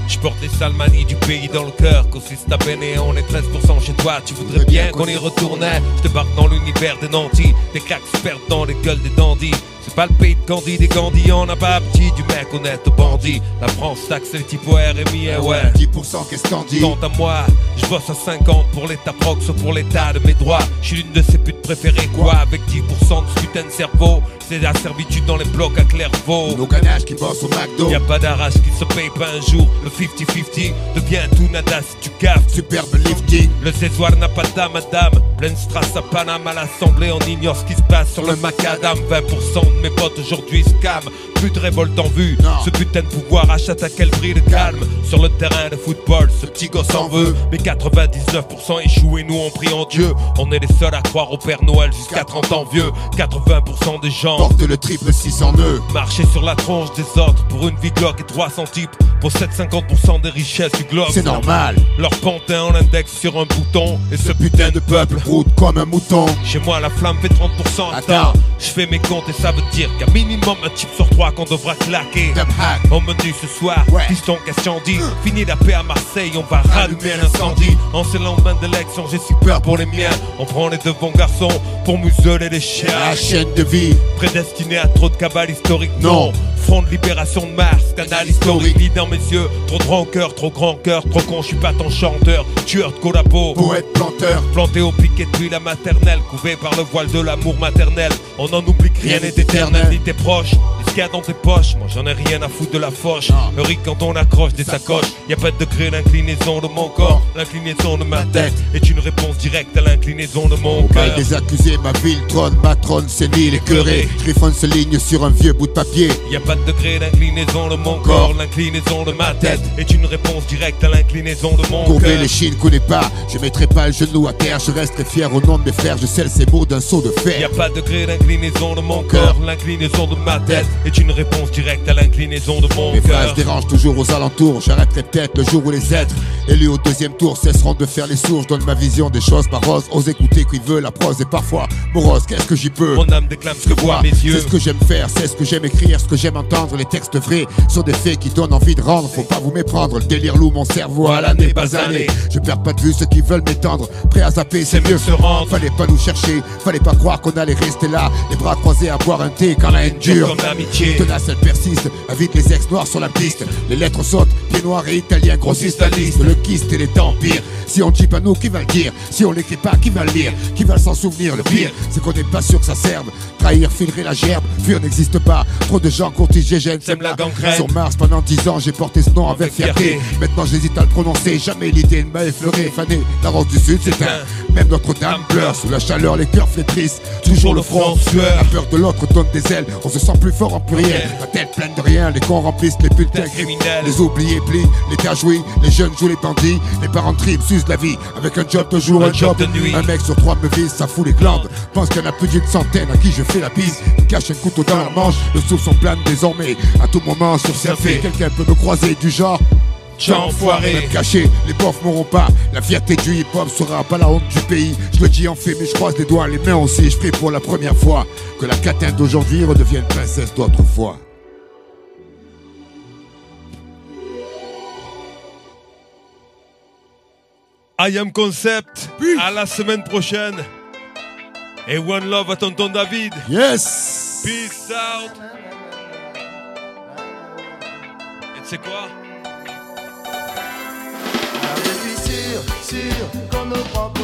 Je porte les salmanies du pays dans le cœur. Consiste à et on est 13% chez toi. Tu voudrais bien qu'on y retournait. Je te barque dans l'univers des nantis. Des claques se perdent dans les gueules des dandys. C'est pas le pays de Candy des Gandhi, on n'a pas petit du mec honnête bandit. La France taxe les types au RMI, eh ouais. 10% qu'est-ce qu'on dit Quant à moi, je bosse à 50 pour l'état prox, pour l'état de mes droits. Je suis l'une de ses putes préférées, quoi, avec 10% de putain de cerveau. C'est la servitude dans les blocs à Clairvaux. Nos ganaches qui bossent au McDo. Y a pas d'arrache qui se paye pas un jour. Le 50-50 devient tout nada si tu gaffes. Superbe lifting. Le Césoir n'a pas d'âme, madame. Pleine strass à Paname à l'Assemblée, on ignore ce qui se passe sur le macadam. 20% de mes potes aujourd'hui scam. Plus de révolte en vue. Ce putain de pouvoir achète à quel prix de calme. Sur le terrain de football, ce petit gosse en veut. Mais 99% échouent et nous on prie en Dieu. On est les seuls à croire au Père Noël jusqu'à 30 ans vieux. 80% des gens Porte le triple 600 nœuds. Marcher sur la tronche des autres pour une vie glock et 300 types. Pour 750% des richesses du globe. C'est normal. Leur panthéon l'index sur un bouton. Et ce putain de peuple route comme un mouton. Chez moi, la flamme fait 30%. Attends, je fais mes comptes et ça veut dire qu'à minimum un type sur trois qu'on devra claquer. Au menu ce soir, piston question dit. Fini la paix à Marseille, on va rallumer l'incendie. En ce lendemain d'élection, j'ai si peur pour les miens. On prend les devants garçons pour museler les chiens. La chaîne de vie. Prédestiné à trop de cabales historiques. Non. Front de libération de Mars, canal historique. Lit dans mes yeux, trop de rancœur, trop grand cœur, trop con, je suis pas ton chanteur. Tueur de collabo. Poète planteur. Planté au piquet depuis la maternelle, couvé par le voile de l'amour maternel. On en oublie que rien n'est éternel, ni tes proches, ni ce qu'il y a dans tes poches. Moi j'en ai rien à foutre de la foche. Le riz quand on accroche des sacoches, y a pas de degré d'inclinaison de mon corps. L'inclinaison de ma tête est une réponse directe à l'inclinaison de mon cœur. des accusés, ma ville trône, ma trône sénile et queurée. Griffon se ligne sur un vieux bout de papier. Y a pas de degré d'inclinaison de mon corps, l'inclinaison de ma tête est une réponse directe à l'inclinaison de mon Courber cœur. les chines connais pas, je mettrai pas le genou à terre, je resterai fier au nom de mes frères, je scelle ces mots d'un saut de Y fer. a pas de degré d'inclinaison de mon corps, l'inclinaison de ma tête est une réponse directe à l'inclinaison de mon Mes phrases cœur. dérangent toujours aux alentours, j'arrêterai peut-être le jour où les êtres élus au deuxième tour cesseront de faire les sourds. Je donne ma vision des choses par rose, ose écouter qui veut, la prose est parfois morose, qu'est-ce que j'y peux? Mon âme déclame ce que voient mes C'est yeux. ce que j'aime faire, c'est ce que j'aime écrire, ce que j'aime entendre, les textes vrais sur des faits qui donnent envie de rendre. Faut pas vous méprendre, le délire loue mon cerveau à l'année basanée. Je perds pas de vue ceux qui veulent m'étendre, prêt à zapper, c'est mieux se rendre. Fallait pas nous chercher, fallait pas croire qu'on allait rester là, les bras croisés à boire un quand la haine dure. Comme l'amitié. Tenace, elle persiste, invite les ex noirs sur la piste. Les lettres sautent, pieds noirs et italiens grossissent la liste. Le kiste et les temps pire. Si on dit pas nous, qui va le dire? Si on l'écrit pas, qui va le lire? Qui va s'en souvenir? Le pire, c'est qu'on n'est pas sûr que ça serve. Trahir, filerait la gerbe, fuir n'existe pas. Trop de gens contigés gênent, Sème la gangrène. Sur Mars, pendant dix ans, j'ai porté ce nom avec Avec fierté. fierté. Maintenant, j'hésite à le prononcer. Jamais l'idée ne m'a effleuré. Fané, la rose du Sud, c'est un. Même Notre-Dame pleure. Sous la chaleur, les cœurs flétrissent. Toujours le front en sueur. La peur de l'autre donne des ailes. On se sent plus fort en pluriel. La tête pleine de rien. Les cons remplissent les bulletins criminels. Les oubliés plient. Les terres jouis. Les jeunes jouent les bandits. Les parents triment, s'usent la vie. Avec un job de jour, Un un, job job de nuit. Un mec sur trois me vise, ça fout les glandes. Pense qu'il y en a plus d'une centaine à qui je fais la bise. Ils cachent un couteau dans leur manche. Le souffle sont plane désormais. À tout moment, sur Surfer. Quelqu'un peut me croiser du genre. Enfoiré. Même caché, les bofs m'auront pas. La fierté du hip-hop sera pas la honte du pays. Je le dis en fait, mais je croise les doigts, les mains aussi. Je prie pour la première fois que la catin d'aujourd'hui redevienne princesse d'autrefois. I am Concept. À la semaine prochaine. Et One Love à tonton David. Yes! Peace out. Et tu sais quoi? Sûr, qu'on ne